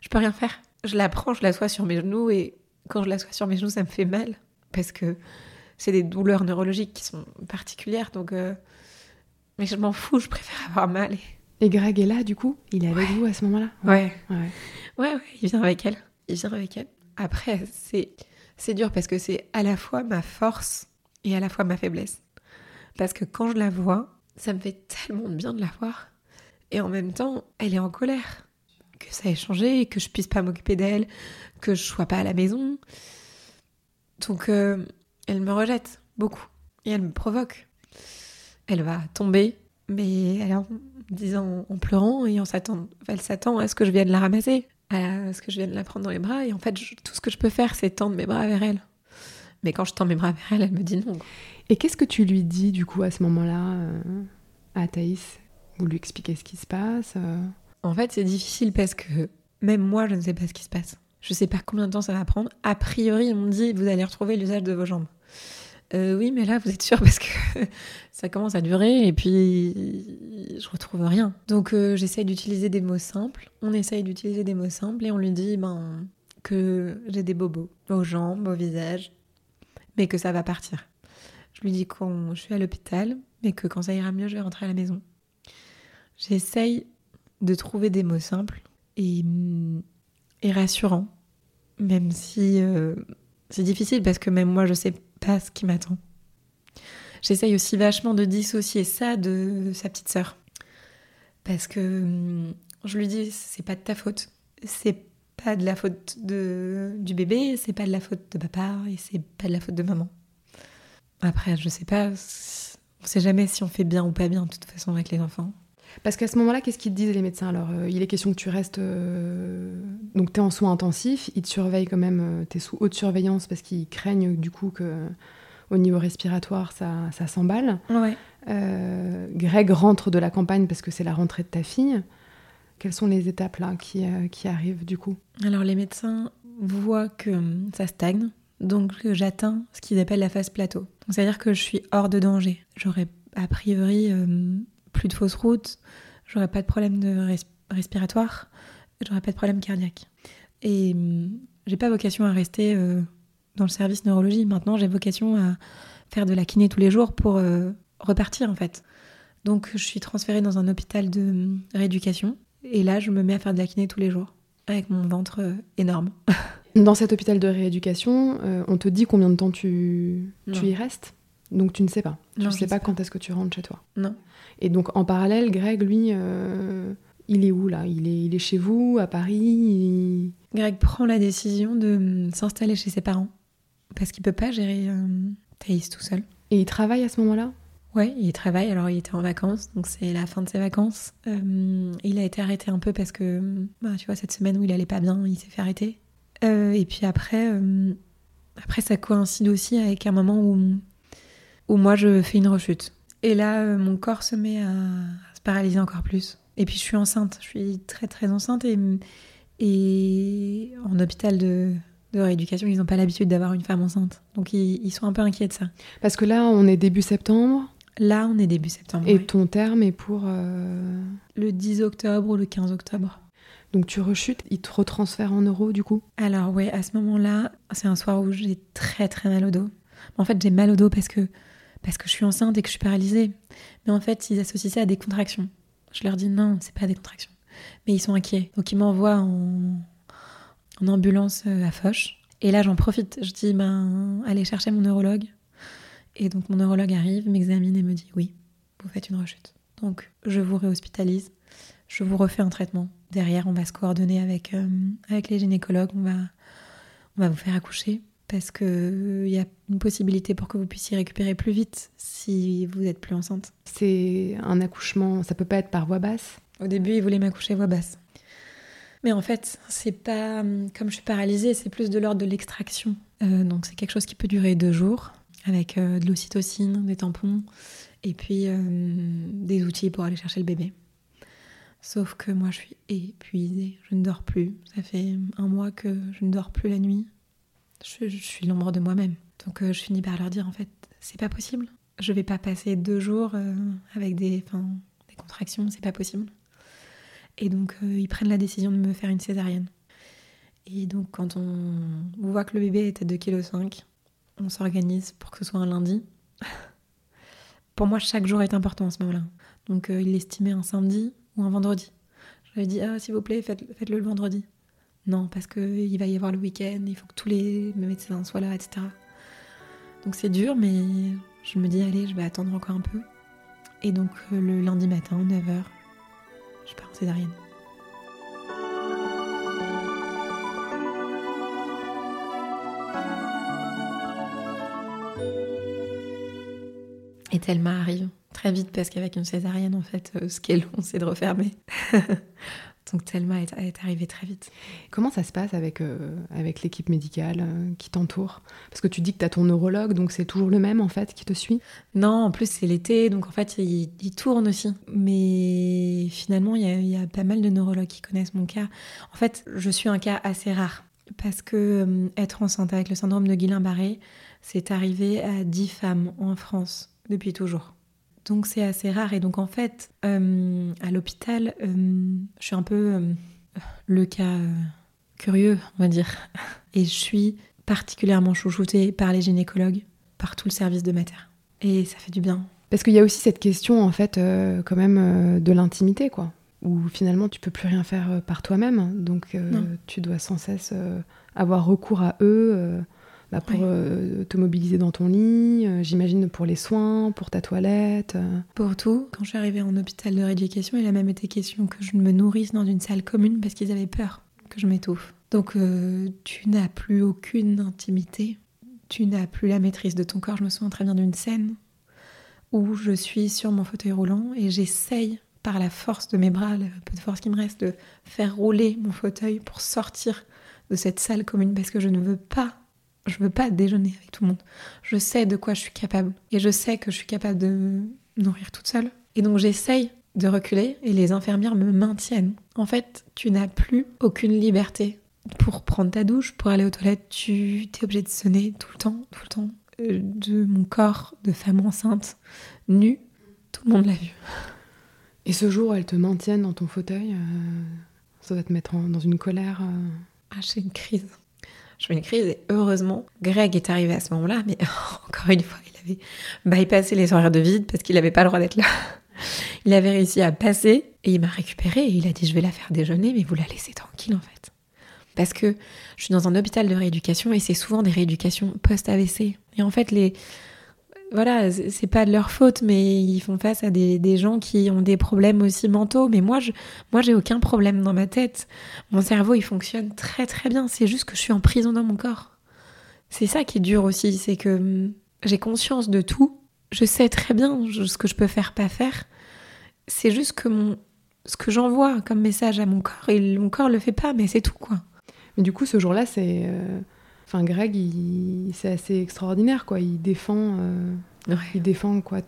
je peux rien faire. Je la prends, je l'assois sur mes genoux, et quand je l'assois sur mes genoux, ça me fait mal parce que c'est des douleurs neurologiques qui sont particulières. Donc, euh, mais je m'en fous, je préfère avoir mal. Et Greg est là du coup Il est avec vous à ce moment-là? Ouais. ouais. ouais, ouais, il vient avec elle. Il vient avec elle. Après, c'est c'est dur parce que c'est à la fois ma force et à la fois ma faiblesse. Parce que quand je la vois, ça me fait tellement de bien de la voir. Et en même temps, elle est en colère. Que ça ait changé, que je puisse pas m'occuper d'elle, que je sois pas à la maison. Donc, euh, elle me rejette beaucoup. Et elle me provoque. Elle va tomber, mais elle en disant, en pleurant, et en s'attend, elle s'attend à ce que je vienne la ramasser, à ce que je vienne la prendre dans les bras. Et en fait, je- tout ce que je peux faire, c'est tendre mes bras vers elle. Mais quand je tends mes bras vers elle, elle me dit non. Et qu'est-ce que tu lui dis du coup à ce moment-là euh, à Thaïs? Vous lui expliquez ce qui se passe euh? En fait, c'est difficile parce que même moi, je ne sais pas ce qui se passe. Je sais pas combien de temps ça va prendre. A priori, on me dit vous allez retrouver l'usage de vos jambes. Euh, oui, mais là, vous êtes sûr parce que ça commence à durer et puis je retrouve rien. Donc, euh, j'essaye d'utiliser des mots simples. On essaye d'utiliser des mots simples et on lui dit ben, que j'ai des bobos aux jambes, au visage, mais que ça va partir. Je lui dis que je suis à l'hôpital, mais que quand ça ira mieux, je vais rentrer à la maison. J'essaye de trouver des mots simples et, et rassurants, même si euh, c'est difficile parce que même moi je sais pas ce qui m'attend. J'essaye aussi vachement de dissocier ça de sa petite sœur. Parce que hum, je lui dis c'est pas de ta faute, c'est pas de la faute de, du bébé, c'est pas de la faute de papa et c'est pas de la faute de maman. Après, je sais pas, on sait jamais si on fait bien ou pas bien de toute façon avec les enfants. Parce qu'à ce moment-là, qu'est-ce qu'ils te disent les médecins Alors, euh, il est question que tu restes. euh, Donc, tu es en soins intensifs, ils te surveillent quand même, tu es sous haute surveillance parce qu'ils craignent du coup que au niveau respiratoire, ça, ça s'emballe. Ouais. Euh, Greg rentre de la campagne parce que c'est la rentrée de ta fille. Quelles sont les étapes là qui, euh, qui arrivent du coup? Alors les médecins voit que ça stagne, donc j'atteins ce qu'ils appellent la phase plateau. C'est-à-dire que je suis hors de danger. J'aurais a priori plus de fausses routes, j'aurais pas de problème de respiratoire, j'aurais pas de problème cardiaque. Et hum, j'ai pas vocation à rester euh, dans le service neurologie. Maintenant, j'ai vocation à faire de la kiné tous les jours pour euh, repartir en fait. Donc, je suis transférée dans un hôpital de rééducation et là, je me mets à faire de la kiné tous les jours avec mon ventre euh, énorme. Dans cet hôpital de rééducation, on te dit combien de temps tu, tu y restes? Donc tu ne sais pas. Tu ne sais pas quand est-ce que tu rentres chez toi. Non. Et donc en parallèle, Greg, lui, euh, il est où là? Il est, il est chez vous, à Paris? Greg prend la décision de s'installer chez ses parents. Parce qu'il peut pas gérer Thaïs tout seul. Et il travaille à ce moment-là? Ouais, il travaille. Alors, il était en vacances, donc c'est la fin de ses vacances. Euh, il a été arrêté un peu parce que, bah, tu vois, cette semaine où il allait pas bien, il s'est fait arrêter. Euh, et puis après, euh, après, ça coïncide aussi avec un moment où, où moi je fais une rechute. Et là, mon corps se met à, se paralyser encore plus. Et puis, je suis enceinte. Je suis très, très enceinte. Et, et en hôpital de, de rééducation, ils n'ont pas l'habitude d'avoir une femme enceinte. Donc ils, ils, sont un peu inquiets de ça. Parce que là, on est début septembre. Là, on est début septembre. Et ton terme est pour euh, Le 10 octobre ou le 15 octobre. Donc tu rechutes, ils te retransfèrent en euros du coup? Alors oui, à ce moment-là, c'est un soir où j'ai très très mal au dos. En fait, j'ai mal au dos parce que, parce que je suis enceinte et que je suis paralysée. Mais en fait, ils associent ça à des contractions. Je leur dis non, c'est pas des contractions. Mais ils sont inquiets. Donc ils m'envoient en, en ambulance euh, à Foch. Et là, j'en profite. Je dis, ben, allez chercher mon neurologue. Et donc mon neurologue arrive, m'examine et me dit oui, vous faites une rechute. Donc je vous réhospitalise, je vous refais un traitement. Derrière, on va se coordonner avec, euh, avec les gynécologues, on va, on va vous faire accoucher parce qu'il il y a une possibilité pour que vous puissiez récupérer plus vite si vous êtes plus enceinte. C'est un accouchement, ça peut pas être par voix basse Au début, il voulait m'accoucher voix basse. Mais en fait, c'est pas comme je suis paralysée, c'est plus de l'ordre de l'extraction. Euh, donc c'est quelque chose qui peut durer deux jours avec euh, de l'ocytocine, des tampons et puis euh, des outils pour aller chercher le bébé. Sauf que moi, je suis épuisée, je ne dors plus. Ça fait un mois que je ne dors plus la nuit. Je, suis l'ombre de moi-même. Donc euh, je finis par leur dire en fait, c'est pas possible. Je vais pas passer deux jours avec des, des contractions, c'est pas possible. Et donc ils prennent la décision de me faire une césarienne. Et donc quand on voit que le bébé est à 2,5 kg, on s'organise pour que ce soit un lundi. pour moi, chaque jour est important à ce moment-là. Donc, euh, il l'estimait un samedi ou un vendredi. Je lui ai dit, ah, s'il vous plaît, faites, le le vendredi. Non, parce qu'il va y avoir le week-end, il faut que tous les médecins soient là, etc. Donc, c'est dur, mais je me dis, allez, je vais attendre encore un peu. Et donc, euh, le lundi matin, 9h, je pars en césarienne. Et Thelma arrive très vite parce qu'avec une césarienne, en fait, euh, ce qui est long, c'est de refermer. Donc Thelma est, est, arrivée très vite. Comment ça se passe avec, euh, avec l'équipe médicale euh, qui t'entoure? Parce que tu dis que tu as ton neurologue, donc c'est toujours le même en fait qui te suit? Non, en plus c'est l'été, donc en fait il, tourne aussi. Mais finalement, il y, y, a pas mal de neurologues qui connaissent mon cas. En fait, je suis un cas assez rare. Parce que être enceinte avec le syndrome de Guillain-Barré, c'est arrivé à 10 femmes en France depuis toujours. Donc c'est assez rare. Et donc en fait, euh, à l'hôpital, euh, je suis un peu euh, le cas curieux, on va dire. Et je suis particulièrement chouchoutée par les gynécologues, par tout le service de mater. Et ça fait du bien. Parce qu'il y a aussi cette question, en fait, quand même, de l'intimité, quoi. Où finalement, tu peux plus rien faire par toi-même. Donc tu dois sans cesse avoir recours à eux bah, pour euh, te mobiliser dans ton lit, euh, j'imagine pour les soins, pour ta toilette. Euh. Pour tout. Quand je suis arrivée en hôpital de rééducation, il a même été question que je me nourrisse dans une salle commune parce qu'ils avaient peur que je m'étouffe. Donc tu n'as plus aucune intimité, tu n'as plus la maîtrise de ton corps. Je me souviens très bien d'une scène où je suis sur mon fauteuil roulant et j'essaye par la force de mes bras, le peu de force qui me reste, de faire rouler mon fauteuil pour sortir de cette salle commune parce que je ne veux pas je veux pas déjeuner avec tout le monde. Je sais de quoi je suis capable. Et je sais que je suis capable de me nourrir toute seule. Et donc j'essaye de reculer et les infirmières me maintiennent. En fait, tu n'as plus aucune liberté pour prendre ta douche, pour aller aux toilettes, tu es obligé de sonner tout le temps, tout le temps. Euh, de mon corps de femme enceinte, nue, tout le monde l'a vu. Et ce jour, elles te maintiennent dans ton fauteuil, euh, ça va te mettre dans une colère. Euh. Ah, j'ai une crise. Je fais une crise et heureusement, Greg est arrivé à ce moment-là, mais encore une fois, il avait bypassé les horaires de vide parce qu'il n'avait pas le droit d'être là. Il avait réussi à passer et il m'a récupéré et il a dit je vais la faire déjeuner, mais vous la laissez tranquille en fait. Parce que je suis dans un hôpital de rééducation et c'est souvent des rééducations post-AVC. Et en fait, les, voilà, c'est pas de leur faute, mais ils font face à des, gens qui ont des problèmes aussi mentaux. Mais moi, moi, j'ai aucun problème dans ma tête. Mon cerveau, il fonctionne très très bien. C'est juste que je suis en prison dans mon corps. C'est ça qui est dur aussi, c'est que hum, j'ai conscience de tout. Je sais très bien ce que je peux faire, pas faire. C'est juste que mon, ce que j'envoie comme message à mon corps, et mon corps le fait pas, mais c'est tout quoi. Mais du coup, ce jour-là, c'est euh, Enfin, Greg, c'est assez extraordinaire, quoi. Il défend, euh, il défend quoi,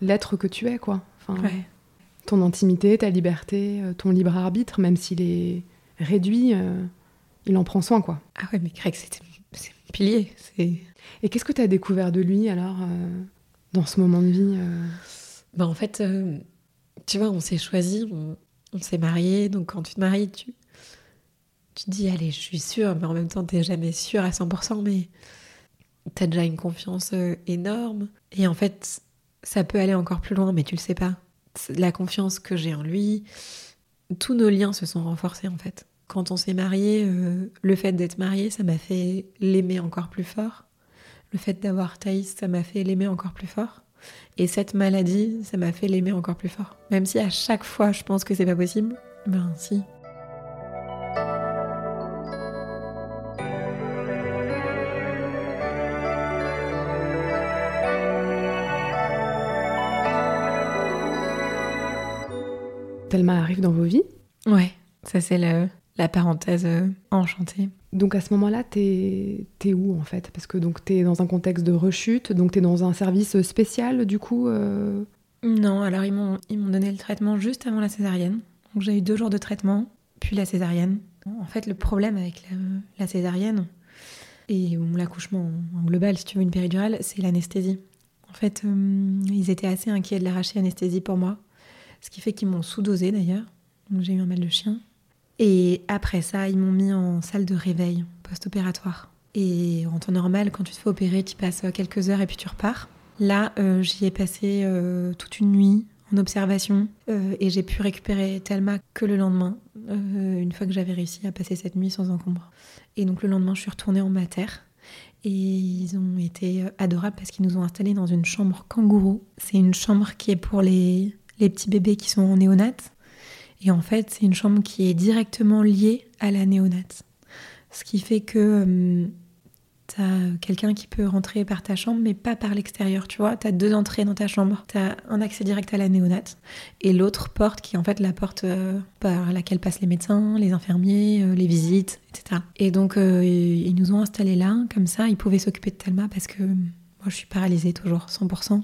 l'être que tu es, quoi. Enfin, ton intimité, ta liberté, euh, ton libre arbitre, même s'il est réduit, euh, il en prend soin, quoi. Ah ouais, mais Greg, c'est mon pilier. Et qu'est-ce que tu as découvert de lui alors dans ce moment de vie bah, en fait, tu vois, on s'est choisi, on, on s'est marié, donc quand tu te maries, tu tu te dis, allez, je suis sûre, mais en même temps, t'es jamais sûre à 100%, mais t'as déjà une confiance euh, énorme. Et en fait, ça peut aller encore plus loin, mais tu le sais pas. La confiance que j'ai en lui, tous nos liens se sont renforcés en fait. Quand on s'est marié, euh, le fait d'être marié, ça m'a fait l'aimer encore plus fort. Le fait d'avoir Thaïs, ça m'a fait l'aimer encore plus fort. Et cette maladie, ça m'a fait l'aimer encore plus fort. Même si à chaque fois je pense que c'est pas possible, ben si, Thelma arrive dans vos vies. Ouais, ça c'est la parenthèse euh, enchantée. Donc à ce moment-là, t'es es où en fait? Parce que donc t'es dans un contexte de rechute, donc t'es dans un service spécial du coup euh? Non, alors ils m'ont donné le traitement juste avant la césarienne. Donc j'ai eu deux jours de traitement, puis la césarienne. En fait, le problème avec la, césarienne et l'accouchement en global, si tu veux une péridurale, c'est l'anesthésie. En fait, euh, ils étaient assez inquiets de l'arracher anesthésie pour moi. Ce qui fait qu'ils m'ont sous-dosé d'ailleurs. Donc j'ai eu un mal de chien. Et après ça, ils m'ont mis en salle de réveil post-opératoire. Et en temps normal, quand tu te fais opérer, tu passes quelques heures et puis tu repars. Là, euh, j'y ai passé euh, toute une nuit en observation euh, et j'ai pu récupérer Thelma que le lendemain, une fois que j'avais réussi à passer cette nuit sans encombre. Et donc le lendemain, je suis retournée en mater et ils ont été adorables parce qu'ils nous ont installés dans une chambre kangourou. C'est une chambre qui est pour les les petits bébés qui sont en néonate. Et en fait, c'est une chambre qui est directement liée à la néonate. Ce qui fait que euh, tu as quelqu'un qui peut rentrer par ta chambre, mais pas par l'extérieur, tu vois. Tu as deux entrées dans ta chambre. Tu as un accès direct à la néonate et l'autre porte qui est en fait la porte euh, par laquelle passent les médecins, les infirmiers, euh, les visites, etc. Et donc, ils nous ont installés là, comme ça. Ils pouvaient s'occuper de Thelma parce que moi, je suis paralysée toujours, 100%.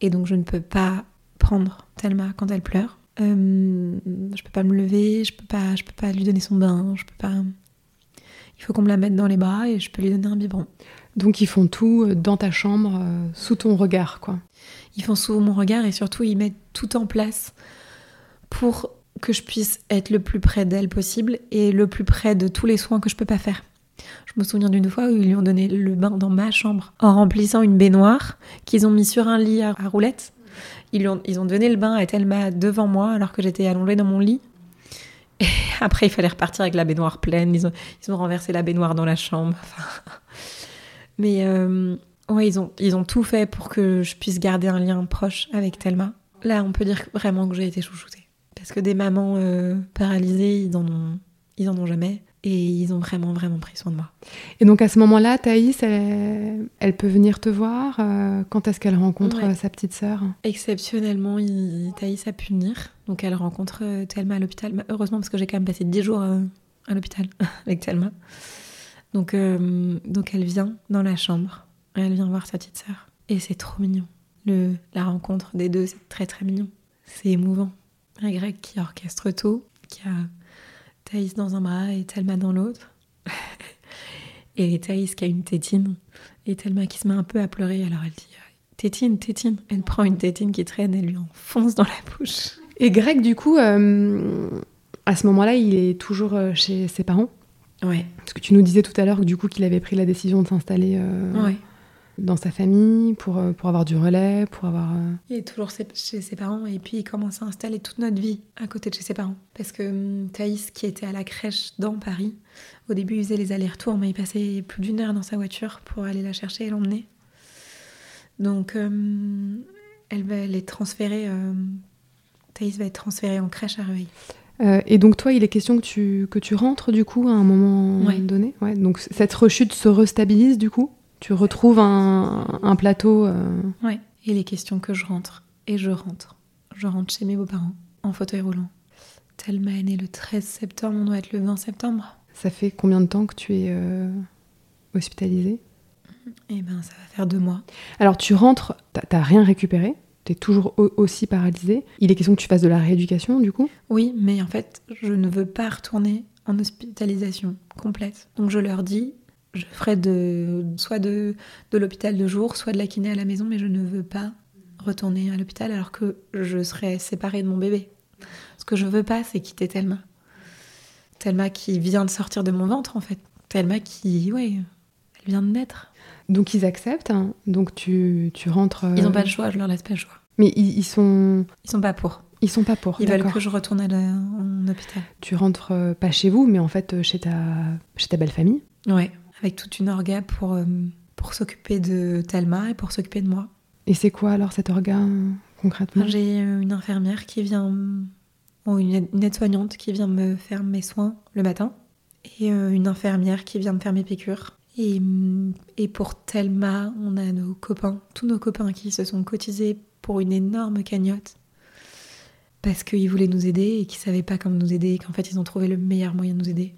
Et donc, je ne peux pas prendre Thelma quand elle pleure. Euh, je peux pas me lever, je peux pas, je peux pas lui donner son bain, je peux pas. Il faut qu'on me la mette dans les bras et je peux lui donner un biberon. Donc ils font tout euh, dans ta chambre, euh, sous ton regard, quoi. Ils font sous mon regard et surtout ils mettent tout en place pour que je puisse être le plus près d'elle possible et le plus près de tous les soins que je peux pas faire. Je me souviens d'une fois où ils lui ont donné le bain dans ma chambre en remplissant une baignoire qu'ils ont mis sur un lit à roulettes ils ont, ils ont donné le bain à Thelma devant moi alors que j'étais allongée dans mon lit. Et après, il fallait repartir avec la baignoire pleine. Ils ont, ils ont renversé la baignoire dans la chambre. Mais euh, ouais, ils ont, ils ont tout fait pour que je puisse garder un lien proche avec Thelma. Là, on peut dire vraiment que j'ai été chouchoutée. Parce que des mamans euh, paralysées, ils en ont, ils ont jamais. Et ils ont vraiment, vraiment pris soin de moi. Et donc à ce moment-là, Thaïs, elle, peut venir te voir euh, Quand est-ce qu'elle rencontre euh, sa petite sœur? Exceptionnellement, il, Thaïs a pu venir. Donc elle rencontre euh, Thelma à l'hôpital. Heureusement, parce que j'ai quand même passé 10 jours à l'hôpital avec Thelma. Donc, donc elle vient dans la chambre. Elle vient voir sa petite sœur. Et c'est trop mignon. Le, la rencontre des deux, c'est très très mignon. C'est émouvant. Un grec qui orchestre tout, qui a Thaïs dans un bras et Thelma dans l'autre. et Thaïs qui a une tétine et Thelma qui se met un peu à pleurer. Alors elle dit Tétine, tétine. Elle prend une tétine qui traîne et lui enfonce dans la bouche. Et Greg, du coup, euh, à ce moment-là, il est toujours euh, chez ses parents Ouais. Parce que tu nous disais tout à l'heure que du coup qu'il avait pris la décision de s'installer euh, Ouais. Dans sa famille pour, euh, pour avoir du relais, pour avoir... euh, Il est toujours chez- ses parents et puis il commence à installer toute notre vie à côté de chez ses parents. Parce que hum, Thaïs, qui était à la crèche dans Paris, au début il faisait les allers-retours, mais il passait plus d'une heure dans sa voiture pour aller la chercher et l'emmener. Donc hum, elle va elle est transférée, hum, Thaïs va être transférée en crèche à Rueil. Euh, et donc toi, il est question que tu, que tu rentres du coup à un moment Ouais. donné. Ouais, donc cette rechute se restabilise du coup? Tu retrouves un, un plateau. euh, Ouais. Et les questions que je rentre. Et je rentre. Je rentre chez mes beaux-parents, en fauteuil roulant. Thelma est née le 13 septembre, on doit être le 20 septembre. Ça fait combien de temps que tu es euh, hospitalisé Et ben ça va faire deux mois. Alors tu rentres, t'as rien récupéré, t'es toujours au- aussi paralysé. Il est question que tu fasses de la rééducation du coup? Oui, mais en fait, je ne veux pas retourner en hospitalisation complète. Donc je leur dis, je ferai de, soit de, de l'hôpital de jour, soit de la kiné à la maison, mais je ne veux pas retourner à l'hôpital alors que je serai séparée de mon bébé. Ce que je veux pas, c'est quitter Thelma. Thelma qui vient de sortir de mon ventre, en fait. Thelma qui, ouais, elle vient de naître. Donc ils acceptent, hein. donc tu, tu rentres. euh, Ils n'ont pas le choix, je leur laisse pas le choix. Mais ils, ils sont Ils sont pas pour. ils sont pas pour. Ils veulent que je retourne à la- en hôpital. Tu rentres euh, pas chez vous, mais en fait euh, chez ta chez ta belle famille. Ouais, avec toute une orga pour, euh, pour s'occuper de Thelma et pour s'occuper de moi. Et c'est quoi alors cet organe concrètement? J'ai euh, une infirmière qui vient, ou une aide- une aide-soignante qui vient me faire mes soins le matin, et euh, une infirmière qui vient me faire mes piqûres. Et, et pour Thelma, on a nos copains, tous nos copains qui se sont cotisés pour une énorme cagnotte parce qu'ils voulaient nous aider et qu'ils savaient pas comment nous aider et qu'en fait ils ont trouvé le meilleur moyen de nous aider.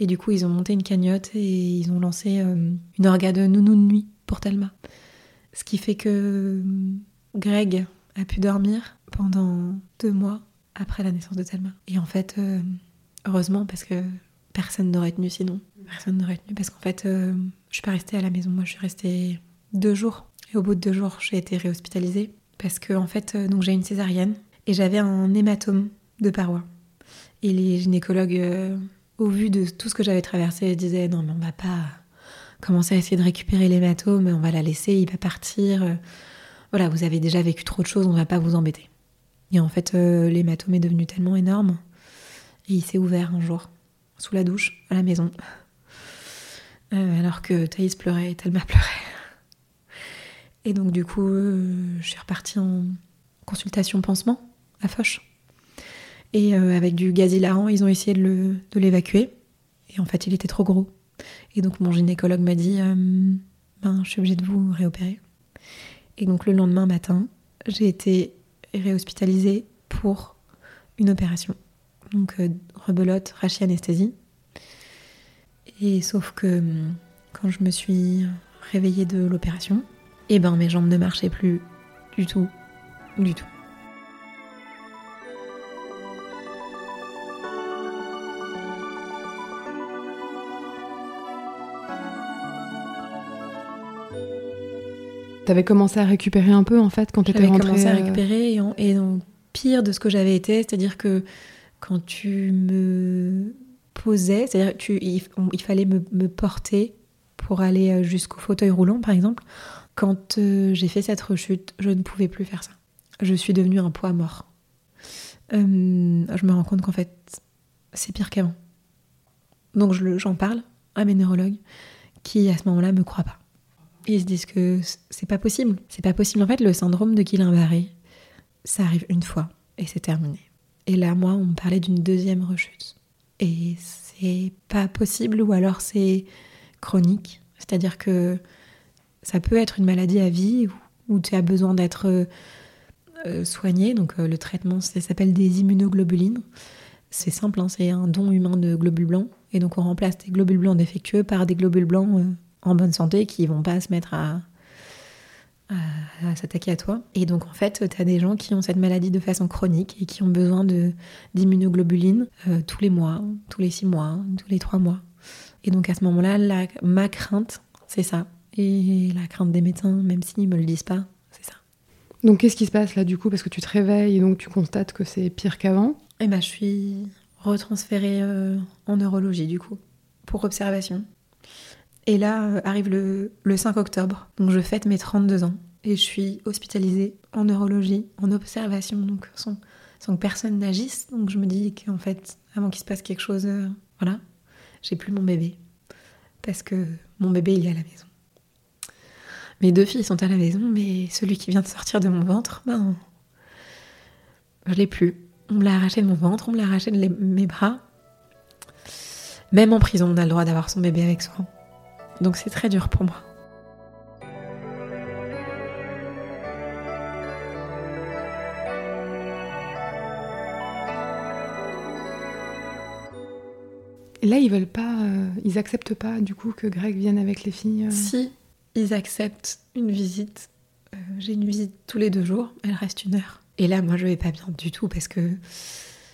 Et du coup, ils ont monté une cagnotte et ils ont lancé euh, une orga de nounou de nuit pour Thelma. Ce qui fait que hum, Greg a pu dormir pendant deux mois après la naissance de Thelma. Et en fait, euh, heureusement, parce que personne n'aurait tenu sinon. Personne n'aurait tenu parce qu'en fait, euh, je suis pas restée à la maison. Moi, je suis restée deux jours. Et au bout de deux jours, j'ai été réhospitalisée parce que en fait, euh, donc j'ai une césarienne et j'avais un hématome de paroi. Et les gynécologues, euh, au vu de tout ce que j'avais traversé, disaient non mais on va pas commencer à essayer de récupérer l'hématome, on va la laisser, il va partir. Voilà, vous avez déjà vécu trop de choses, on va pas vous embêter. Et en fait, euh, l'hématome est devenu tellement énorme et il s'est ouvert un jour sous la douche à la maison. Euh, alors que Thaïs pleurait et Thelma pleurait. Et donc du coup, euh, je suis repartie en consultation pansement à Foch. Et euh, avec du gaz hilarant, ils ont essayé de l'évacuer. Et en fait, il était trop gros. Et donc mon gynécologue m'a dit, euh, ben, je suis obligée de vous réopérer. Et donc le lendemain matin, j'ai été réhospitalisée pour une opération. Donc euh, rebelote, rachianesthésie. Et sauf que hum, quand je me suis réveillée de l'opération, eh ben mes jambes ne marchaient plus du tout, du tout. T'avais commencé à récupérer un peu en fait quand t'étais J'avais rentrée. commencé à euh, récupérer et, en, et en pire de ce que j'avais été, c'est-à-dire que quand tu me posais, c'est-à-dire tu, il, on- il fallait me, me porter pour aller euh, jusqu'au fauteuil roulant par exemple. Quand euh, j'ai fait cette rechute, je ne pouvais plus faire ça. Je suis devenue un poids mort. Euh, je me rends compte qu'en fait, c'est pire qu'avant. Donc je j'en parle à mes neurologues qui à ce moment-là me croient pas. Ils se disent que c'est pas possible. C'est pas possible. En fait, le syndrome de Guillain-Barré, ça arrive une fois et c'est terminé. Et là, moi, on me parlait d'une deuxième rechute. Et c'est pas possible ou alors c'est chronique. C'est-à-dire que ça peut être une maladie à vie où, tu as besoin d'être euh, euh, soigné. Donc euh, le traitement, ça s'appelle des immunoglobulines. C'est simple, hein, c'est un don humain de globules blancs. Et donc on remplace des globules blancs défectueux par des globules blancs en bonne santé qui vont pas se mettre à, à, s'attaquer à toi. Et donc en fait, tu as des gens qui ont cette maladie de façon chronique et qui ont besoin de d'immunoglobulines euh, tous les mois, tous les six mois, tous les trois mois. Et donc à ce moment-là, ma crainte, c'est ça. Et la crainte des médecins, même s'ils me le disent pas, c'est ça. Donc qu'est-ce qui se passe là du coup? Parce que tu te réveilles et donc tu constates que c'est pire qu'avant Eh ben je suis retransférée euh, en neurologie du coup, pour observation. Et là euh, arrive le, 5 octobre, donc je fête mes 32 ans et je suis hospitalisée en neurologie, en observation, donc sans, que personne n'agisse. Donc je me dis qu'en fait, avant qu'il se passe quelque chose, euh, voilà, j'ai plus mon bébé. Parce que mon bébé, il est à la maison. Mes deux filles sont à la maison, mais celui qui vient de sortir de mon ventre, ben, je l'ai plus. On me l'a arraché de mon ventre, on me l'a arraché de mes bras. Même en prison, on a le droit d'avoir son bébé avec soi. Donc c'est très dur pour moi. Et là, ils veulent pas, euh, ils acceptent pas du coup que Greg vienne avec les filles. Euh si, ils acceptent une visite. Euh, j'ai une visite tous les deux jours. Elle reste une heure. Et là, moi, je vais pas bien du tout parce que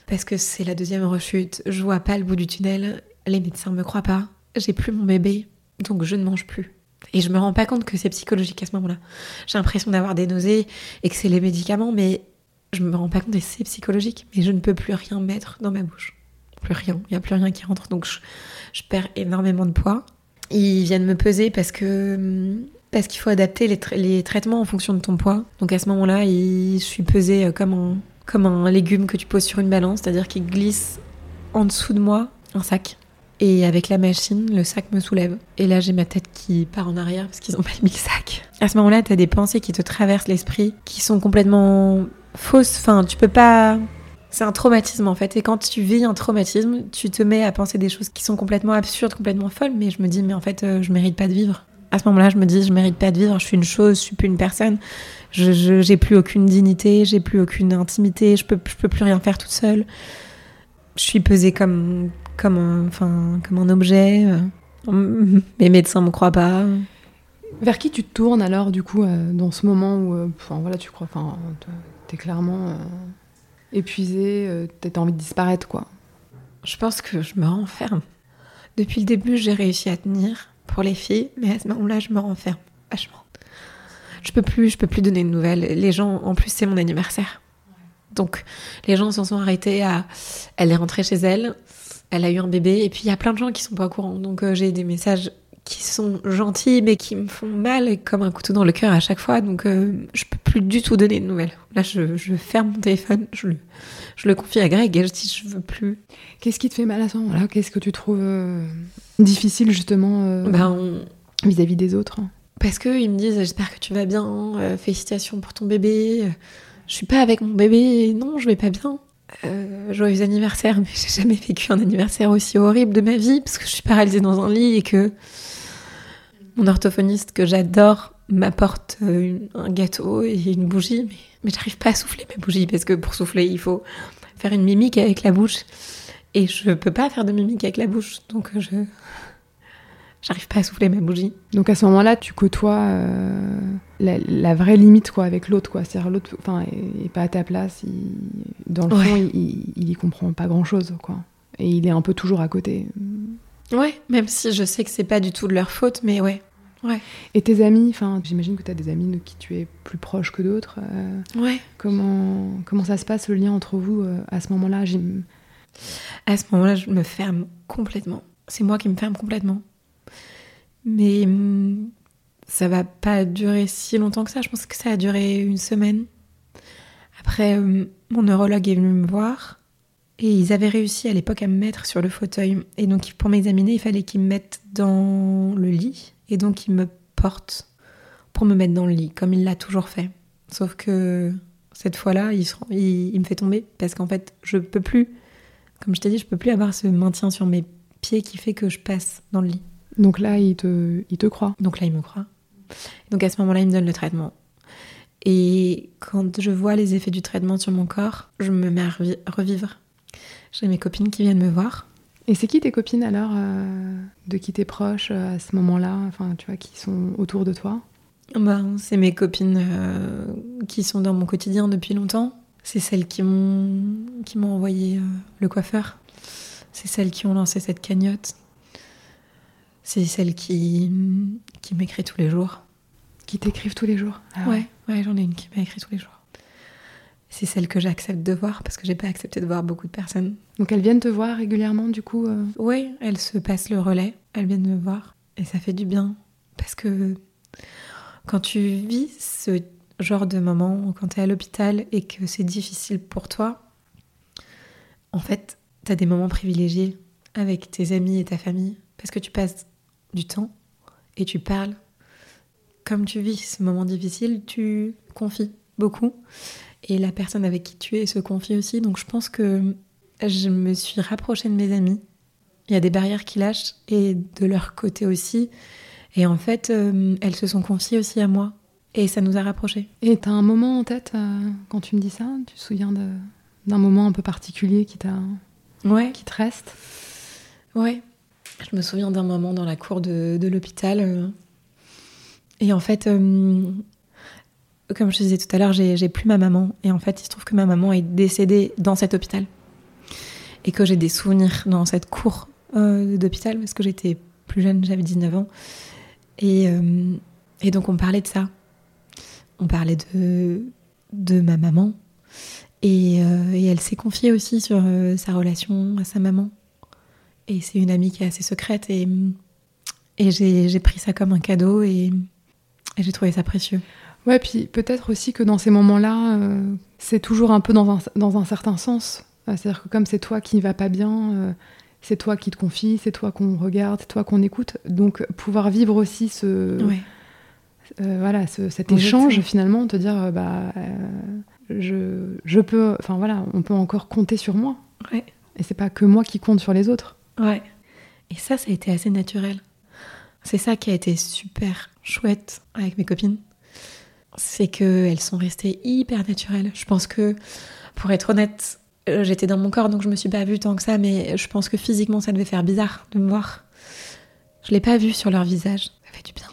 parce que c'est la deuxième rechute. Je vois pas le bout du tunnel. Les médecins me croient pas. J'ai plus mon bébé. Donc je ne mange plus. Et je me rends pas compte que c'est psychologique à ce moment-là. J'ai l'impression d'avoir des nausées et que c'est les médicaments, mais je me rends pas compte que c'est psychologique. Mais je ne peux plus rien mettre dans ma bouche. Plus rien. Il n'y a plus rien qui rentre. Donc je, perds énormément de poids. Ils viennent me peser parce que parce qu'il faut adapter les, les, traitements en fonction de ton poids. Donc à ce moment-là, je suis pesée euh, comme un, comme un légume que tu poses sur une balance, c'est-à-dire qu'il glisse en dessous de moi un sac. Et avec la machine, le sac me soulève. Et là, j'ai ma tête qui part en arrière parce qu'ils ont pas mis le sac. À ce moment-là, t'as des pensées qui te traversent l'esprit qui sont complètement fausses. Enfin, tu peux pas. C'est un traumatisme en fait. Et quand tu vis un traumatisme, tu te mets à penser des choses qui sont complètement absurdes, complètement folles. Mais je me dis, mais en fait, euh, je mérite pas de vivre. À ce moment-là, je me dis, je mérite pas de vivre. Je suis une chose, je suis plus une personne. Je, j'ai plus aucune dignité, j'ai plus aucune intimité. Je peux, je peux plus rien faire toute seule. Je suis pesée comme comme un, enfin, comme un objet. Euh, mes médecins me croient pas. Vers qui tu te tournes alors, du coup, euh, dans ce moment où euh, enfin, voilà, tu crois, enfin, t'es clairement épuisé, t'as envie de disparaître, quoi? Je pense que je me renferme. Depuis le début, j'ai réussi à tenir pour les filles, mais à ce moment-là, je me renferme vachement. Je peux plus, je peux plus donner de nouvelles. Les gens, en plus, c'est mon anniversaire. Donc, les gens s'en sont arrêtés à. Elle est rentrée chez elle elle a eu un bébé. Et puis il y a plein de gens qui sont pas au courant. Donc euh, j'ai des messages qui sont gentils mais qui me font mal comme un couteau dans le cœur à chaque fois. Donc euh, je peux plus du tout donner de nouvelles. Là je, ferme mon téléphone, je le, je le confie à Greg et je dis je veux plus. Qu'est-ce qui te fait mal à ce moment-là? Qu'est-ce que tu trouves euh, difficile justement ben, vis-à-vis des autres? Parce qu'ils me disent j'espère que tu vas bien, félicitations pour ton bébé. Je suis pas avec mon bébé, non je vais pas bien. Euh, joyeux anniversaire, mais j'ai jamais vécu un anniversaire aussi horrible de ma vie parce que je suis paralysée dans un lit et que mon orthophoniste que j'adore m'apporte euh, un gâteau et une bougie, mais, mais j'arrive pas à souffler ma bougie parce que pour souffler il faut faire une mimique avec la bouche. Et je peux pas faire de mimique avec la bouche donc je j'arrive pas à souffler ma bougie. Donc à ce moment-là, tu côtoies euh, la, vraie limite quoi avec l'autre quoi. C'est-à-dire l'autre, enfin, est pas à ta place. dans le fond, il, il, y comprend pas grand-chose quoi. Et il est un peu toujours à côté. Ouais, même si je sais que c'est pas du tout de leur faute, mais ouais. Ouais. Et tes amis, enfin, j'imagine que tu as des amis de qui tu es plus proche que d'autres. Euh, ouais. Comment, comment ça se passe le lien entre vous euh, à ce moment-là? À ce moment-là, je me ferme complètement. C'est moi qui me ferme complètement. Mais hum, ça va pas durer si longtemps que ça. Je pense que ça a duré une semaine. Après, hum, mon neurologue est venu me voir et ils avaient réussi à l'époque à me mettre sur le fauteuil. Et donc, pour m'examiner, il fallait qu'ils me mettent dans le lit et donc ils me portent pour me mettre dans le lit, comme il l'a toujours fait. Sauf que cette fois-là, il, il, me fait tomber parce qu'en fait, je peux plus, comme je t'ai dit, je peux plus avoir ce maintien sur mes pieds qui fait que je passe dans le lit. Donc là, il te, il te croit. Donc là, il me croit. Donc à ce moment-là, il me donne le traitement. Et quand je vois les effets du traitement sur mon corps, je me mets à revivre. J'ai mes copines qui viennent me voir. Et c'est qui tes copines alors, euh, de qui t'es proche euh, à ce moment-là, enfin tu vois, qui sont autour de toi? Bah, C'est mes copines euh, qui sont dans mon quotidien depuis longtemps. C'est celles qui m'ont qui m'ont envoyé euh, le coiffeur. C'est celles qui ont lancé cette cagnotte. C'est celles qui, qui m'écrit tous les jours. Qui t'écrivent tous les jours Ah ouais, ouais, j'en ai une qui m'a écrit tous les jours. C'est celle que j'accepte de voir parce que j'ai pas accepté de voir beaucoup de personnes. Donc elles viennent te voir régulièrement du coup euh Oui, elles se passent le relais, elles viennent me voir et ça fait du bien parce que quand tu vis ce genre de moment, quand tu es à l'hôpital et que c'est difficile pour toi, en fait, tu as des moments privilégiés avec tes amis et ta famille parce que tu passes du temps et tu parles. Comme tu vis ce moment difficile, tu confies beaucoup et la personne avec qui tu es se confie aussi. Donc je pense que je me suis rapprochée de mes amis. Il y a des barrières qui lâchent et de leur côté aussi. Et en fait, euh, elles se sont confiées aussi à moi. Et ça nous a rapprochés. Et t'as un moment en tête euh, quand tu me dis ça Tu te souviens d'un moment un peu particulier qui, t'a, ouais. qui te reste? Ouais. Je me souviens d'un moment dans la cour de, l'hôpital. Euh, et en fait, euh, comme je disais tout à l'heure, j'ai, plus ma maman. Et en fait, il se trouve que ma maman est décédée dans cet hôpital. Et que j'ai des souvenirs dans cette cour euh, d'hôpital parce que j'étais plus jeune, j'avais 19 ans. Et, donc, on parlait de ça. On parlait de, de ma maman. Et, elle s'est confiée aussi sur sa relation à sa maman. Et c'est une amie qui est assez secrète. Et, et j'ai, pris ça comme un cadeau et, et j'ai trouvé ça précieux. Ouais, puis peut-être aussi que dans ces moments-là, euh, c'est toujours un peu dans un, dans un certain sens. Euh, C'est-à-dire que comme c'est toi qui ne va pas bien, euh, c'est toi qui te confie, c'est toi qu'on regarde, c'est toi qu'on écoute. Donc pouvoir vivre aussi ce, Ouais. euh, voilà, ce- cet échange finalement, te dire, bah, je, je peux, enfin voilà, on peut encore compter sur moi. Ouais. Et c'est pas que moi qui compte sur les autres. Ouais. Et ça, ça a été assez naturel. C'est ça qui a été super chouette avec mes copines. C'est qu'elles sont restées hyper naturelles. Je pense que, pour être honnête, euh, j'étais dans mon corps, donc je me suis pas vue tant que ça, mais je pense que physiquement, ça devait faire bizarre de me voir. Je l'ai pas vu sur leur visage. Ça fait du bien.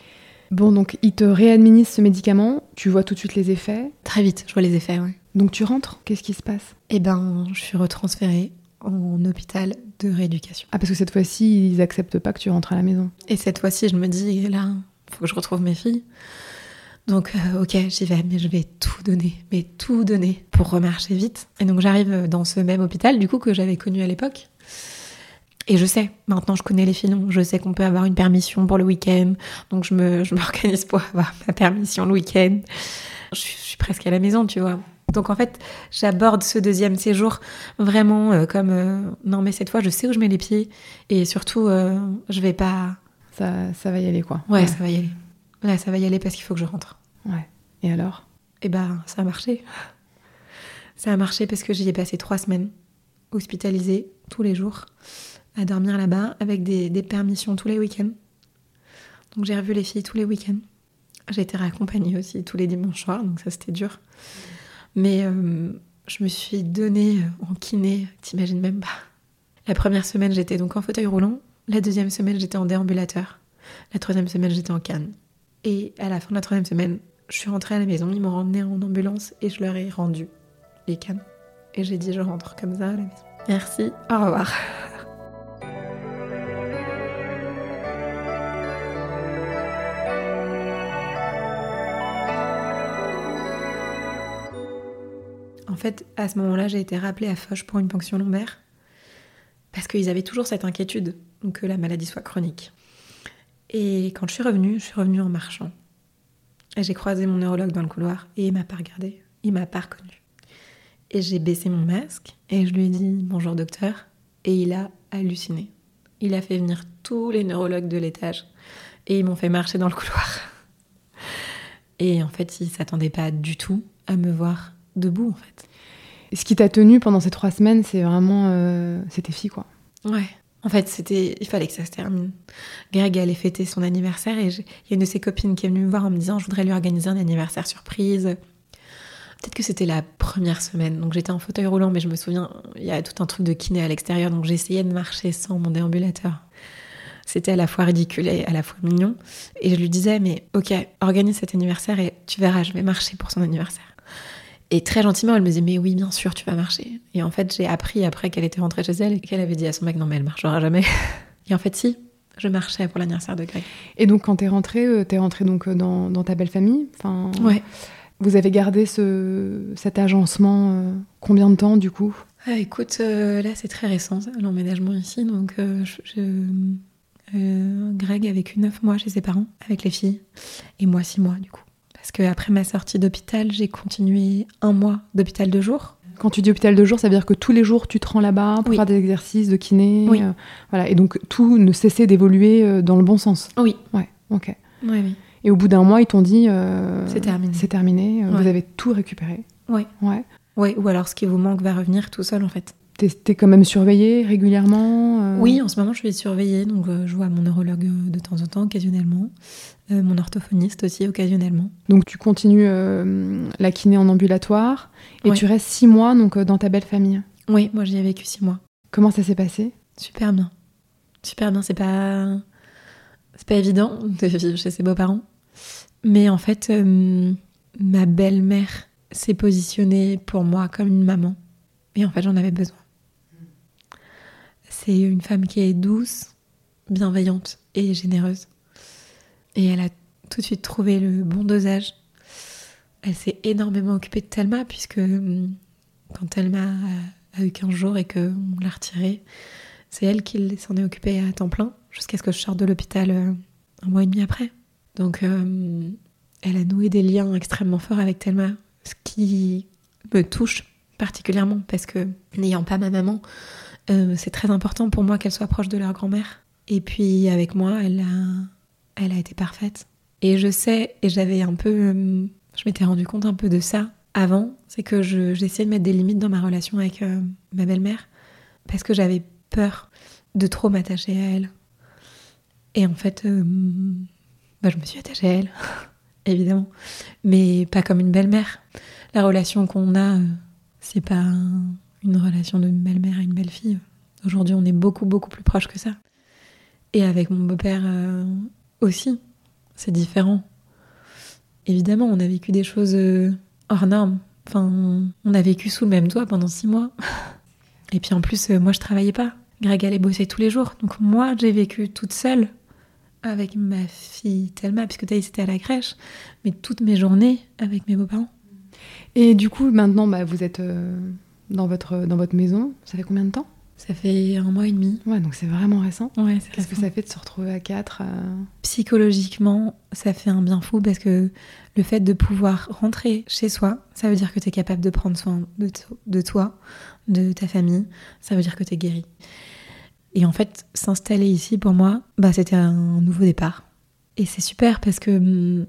Bon, donc ils te réadministrent ce médicament, tu vois tout de suite les effets, Très vite, je vois les effets, ouais. donc tu rentres, qu'est-ce qui se passe? Eh ben, je suis retransférée en hôpital de rééducation. Ah, parce que cette fois-ci, ils acceptent pas que tu rentres à la maison. Et cette fois-ci, je me dis, là, faut que je retrouve mes filles. Donc, euh, ok, j'y vais, mais je vais tout donner, mais tout donner pour remarcher vite. Et donc, j'arrive dans ce même hôpital, du coup, que j'avais connu à l'époque. Et je sais, maintenant je connais les filons, je sais qu'on peut avoir une permission pour le week-end, donc je me, je m'organise pour avoir ma permission le week-end. Je, je suis presque à la maison, tu vois. Donc en fait, j'aborde ce deuxième séjour vraiment euh, comme euh, non mais cette fois je sais où je mets les pieds et surtout euh, je vais pas Ça, ça va y aller, quoi. Ouais, ça va y aller. Là, ça va y aller parce qu'il faut que je rentre. Ouais. Et alors? Et ben, ça a marché. Ça a marché parce que j'y ai passé trois semaines, hospitalisée tous les jours, à dormir là-bas, avec des, des permissions tous les week-ends. Donc j'ai revu les filles tous les week-ends. J'ai été raccompagnée aussi tous les dimanches soirs, donc ça c'était dur. Mais euh, je me suis donnée euh, en kiné, t'imagines même pas. La première semaine, j'étais donc en fauteuil roulant. La deuxième semaine, j'étais en déambulateur. La troisième semaine, j'étais en canne. Et à la fin de la troisième semaine, je suis rentrée à la maison, ils m'ont ramenée en ambulance et je leur ai rendu les cannes. Et j'ai dit, je rentre comme ça à la maison. Merci, au revoir. Fait, à ce moment-là, j'ai été rappelée à Foch pour une ponction lombaire parce qu'ils avaient toujours cette inquiétude que la maladie soit chronique. Et quand je suis revenue, je suis revenue en marchant. Et j'ai croisé mon neurologue dans le couloir et il m'a pas regardé, il m'a pas reconnu. Et j'ai baissé mon masque et je lui ai dit bonjour docteur et il a halluciné. Il a fait venir tous les neurologues de l'étage et ils m'ont fait marcher dans le couloir. Et en fait, il s'attendait pas du tout à me voir debout en fait. Ce qui t'a tenu pendant ces trois semaines, c'est vraiment. Euh, c'est tes filles, quoi. Ouais. En fait, c'était, il fallait que ça se termine. Greg allait fêter son anniversaire et il y a une de ses copines qui est venue me voir en me disant je voudrais lui organiser un anniversaire surprise. Peut-être que c'était la première semaine, donc j'étais en fauteuil roulant, mais je me souviens, il y a tout un truc de kiné à l'extérieur, donc j'essayais de marcher sans mon déambulateur. C'était à la fois ridicule et à la fois mignon. Et je lui disais, mais ok, organise cet anniversaire et tu verras, je vais marcher pour son anniversaire. Et très gentiment, elle me disait, mais oui, bien sûr, tu vas marcher. Et en fait, j'ai appris après qu'elle était rentrée chez elle et qu'elle avait dit à son mec, non, mais elle marchera jamais. Et en fait, si, je marchais pour l'anniversaire de Greg. Et donc, quand t'es rentrée, euh, t'es rentrée donc euh, dans, dans ta belle famille enfin, Ouais. Vous avez gardé ce, cet agencement euh, combien de temps du coup? Ah, écoute, euh, là, c'est très récent, l'emménagement ici. Donc, euh, je- je- Greg a vécu neuf mois chez ses parents avec les filles et moi six mois, du coup. Parce que après ma sortie d'hôpital, j'ai continué un mois d'hôpital de jour. Quand tu dis hôpital de jour, ça veut dire que tous les jours tu te rends là-bas pour Oui. faire des exercices de kiné. Oui. euh, voilà. Et donc tout ne cessait d'évoluer euh, dans le bon sens. Oui. Ouais, ok. Oui, oui. Et au bout d'un mois, ils t'ont dit euh, C'est terminé. C'est terminé, vous avez tout récupéré. Ouais. Ouais. Ouais, ou alors ce qui vous manque va revenir tout seul en fait. T'es, quand même surveillé régulièrement euh, Oui, en ce moment je suis surveillée, donc euh, je vois mon neurologue euh, de temps en temps, occasionnellement, mon orthophoniste aussi occasionnellement. Donc tu continues la kiné en ambulatoire et Ouais. tu restes six mois donc dans ta belle famille. Oui, moi j'y ai vécu six mois. Comment ça s'est passé? Super bien. Super bien, c'est pas. C'est pas évident de vivre chez ses beaux-parents. Mais en fait, euh, ma belle-mère s'est positionnée pour moi comme une maman. Et en fait, j'en avais besoin. C'est une femme qui est douce, bienveillante et généreuse. Et elle a tout de suite trouvé le bon dosage. Elle s'est énormément occupée de Thelma, puisque euh, quand Thelma a, eu 15 jours et qu'on l'a retirée, c'est elle qui s'en est occupée à temps plein, jusqu'à ce que je sorte de l'hôpital euh, un mois et demi après. Donc, euh, elle a noué des liens extrêmement forts avec Thelma, ce qui me touche particulièrement, parce que n'ayant pas ma maman, euh, c'est très important pour moi qu'elle soit proche de leur grand-mère. Et puis, avec moi, elle a, elle a été parfaite. Et je sais, et j'avais un peu. euh, je m'étais rendu compte un peu de ça avant, c'est que je- j'essayais de mettre des limites dans ma relation avec euh, ma belle-mère, parce que j'avais peur de trop m'attacher à elle. Et en fait, bah, je me suis attachée à elle, évidemment, mais pas comme une belle-mère. La relation qu'on a, c'est pas une relation de belle-mère à une belle-fille. Aujourd'hui, on est beaucoup, beaucoup plus proches que ça. Et avec mon beau-père euh, aussi, c'est différent. Évidemment, on a vécu des choses euh, hors normes. Enfin, on a vécu sous le même toit pendant six mois. Et puis en plus, euh, moi, je travaillais pas. Greg allait bosser tous les jours. Donc moi, j'ai vécu toute seule avec ma fille Thelma, puisque Thaïs était à la crèche, mais toutes mes journées avec mes beaux-parents. Et du coup, maintenant, bah, vous êtes dans, votre, dans votre maison. Ça fait combien de temps? Ça fait un mois et demi. Ouais, donc c'est vraiment récent. Ouais, c'est Qu'est-ce que ça fait de se retrouver à quatre euh, Psychologiquement, ça fait un bien fou parce que le fait de pouvoir rentrer chez soi, ça veut dire que tu es capable de prendre soin de, to- de toi, de ta famille, ça veut dire que tu es guéri. Et en fait, s'installer ici pour moi, bah, c'était un nouveau départ. Et c'est super parce que hum,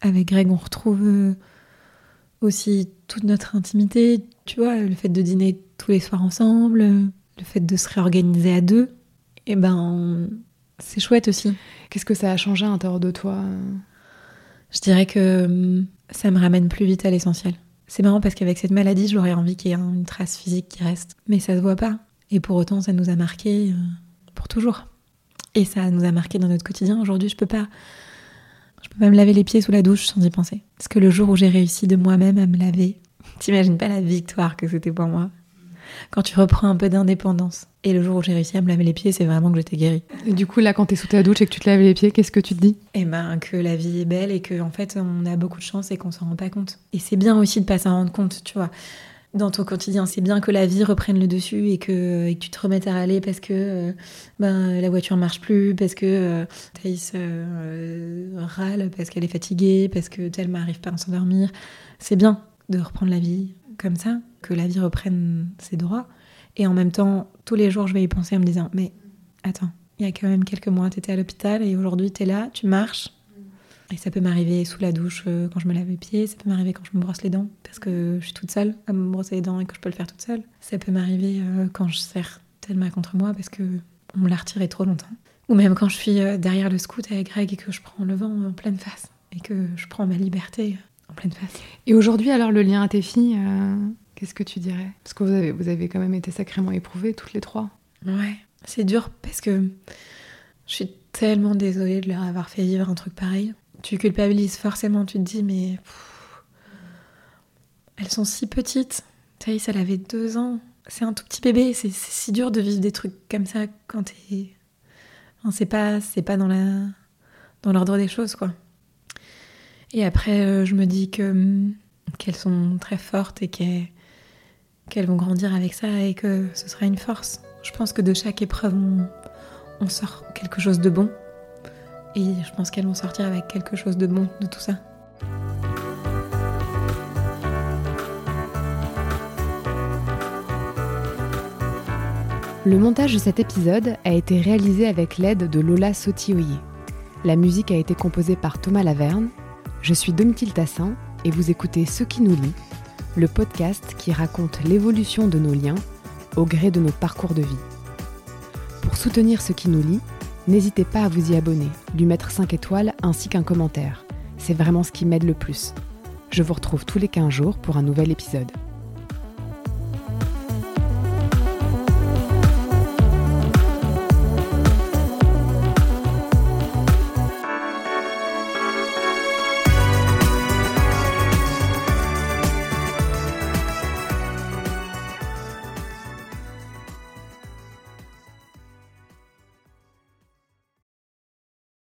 avec Greg, on retrouve aussi toute notre intimité, tu vois, le fait de dîner tous les soirs ensemble, euh, le fait de se réorganiser à deux, et ben c'est chouette aussi. Qu'est-ce que ça a changé à l'intérieur de toi? Euh Je dirais que hum, ça me ramène plus vite à l'essentiel. C'est marrant parce qu'avec cette maladie, j'aurais envie qu'il y ait une trace physique qui reste. Mais ça se voit pas. Et pour autant, ça nous a marqué pour toujours. Et ça nous a marqué dans notre quotidien. Aujourd'hui, je peux pas. Je peux pas me laver les pieds sous la douche sans y penser. Parce que le jour où j'ai réussi de moi-même à me laver, t'imagines pas la victoire que c'était pour moi. Quand tu reprends un peu d'indépendance. Et le jour où j'ai réussi à me laver les pieds, c'est vraiment que j'étais guérie. Et du coup, là, quand t'es sous ta douche et que tu te laves les pieds, qu'est-ce que tu te dis? Eh ben, que la vie est belle et que en fait on a beaucoup de chance et qu'on s'en rend pas compte. Et c'est bien aussi de pas s'en rendre compte, tu vois. Dans ton quotidien, c'est bien que la vie reprenne le dessus et que, et que tu te remettes à râler parce que euh, ben, la voiture marche plus, parce que euh, Thaïs euh, râle parce qu'elle est fatiguée, parce que Thelma n'arrive pas à s'endormir. C'est bien de reprendre la vie comme ça, que la vie reprenne ses droits. Et en même temps, tous les jours, je vais y penser en me disant, mais attends, il y a quand même quelques mois, tu étais à l'hôpital et aujourd'hui, tu es là, tu marches. Et ça peut m'arriver sous la douche euh, quand je me lave les pieds, ça peut m'arriver quand je me brosse les dents, parce que je suis toute seule à me brosser les dents et que je peux le faire toute seule. Ça peut m'arriver euh, quand je serre Thelma contre moi parce que on me l'a retiré trop longtemps. Ou même quand je suis euh, derrière le scout avec Greg et que je prends le vent en pleine face et que je prends ma liberté pleine face. Et aujourd'hui, alors, le lien à tes filles, euh, qu'est-ce que tu dirais? Parce que vous avez, vous avez quand même été sacrément éprouvés, toutes les trois. Ouais, c'est dur parce que Je suis tellement désolée de leur avoir fait vivre un truc pareil. Tu culpabilises forcément, tu te dis, mais. elles sont si petites. Thaïs, elle avait deux ans. C'est un tout petit bébé. C'est si dur de vivre des trucs comme ça quand t'es. Enfin, c'est pas, c'est pas dans la, dans l'ordre des choses, quoi. Et après, euh, je me dis que hum, qu'elles sont très fortes et qu'elles vont grandir avec ça et que ce sera une force. Je pense que de chaque épreuve, on, sort quelque chose de bon. Et je pense qu'elles vont sortir avec quelque chose de bon de tout ça. Le montage de cet épisode a été réalisé avec l'aide de Lola Sotioye. La musique a été composée par Thomas Laverne. Je suis Domitil Tassin et vous écoutez Ce qui nous lie, le podcast qui raconte l'évolution de nos liens au gré de nos parcours de vie. Pour soutenir Ce qui nous lie, n'hésitez pas à vous y abonner, lui mettre 5 étoiles ainsi qu'un commentaire. C'est vraiment ce qui m'aide le plus. Je vous retrouve tous les 15 jours pour un nouvel épisode.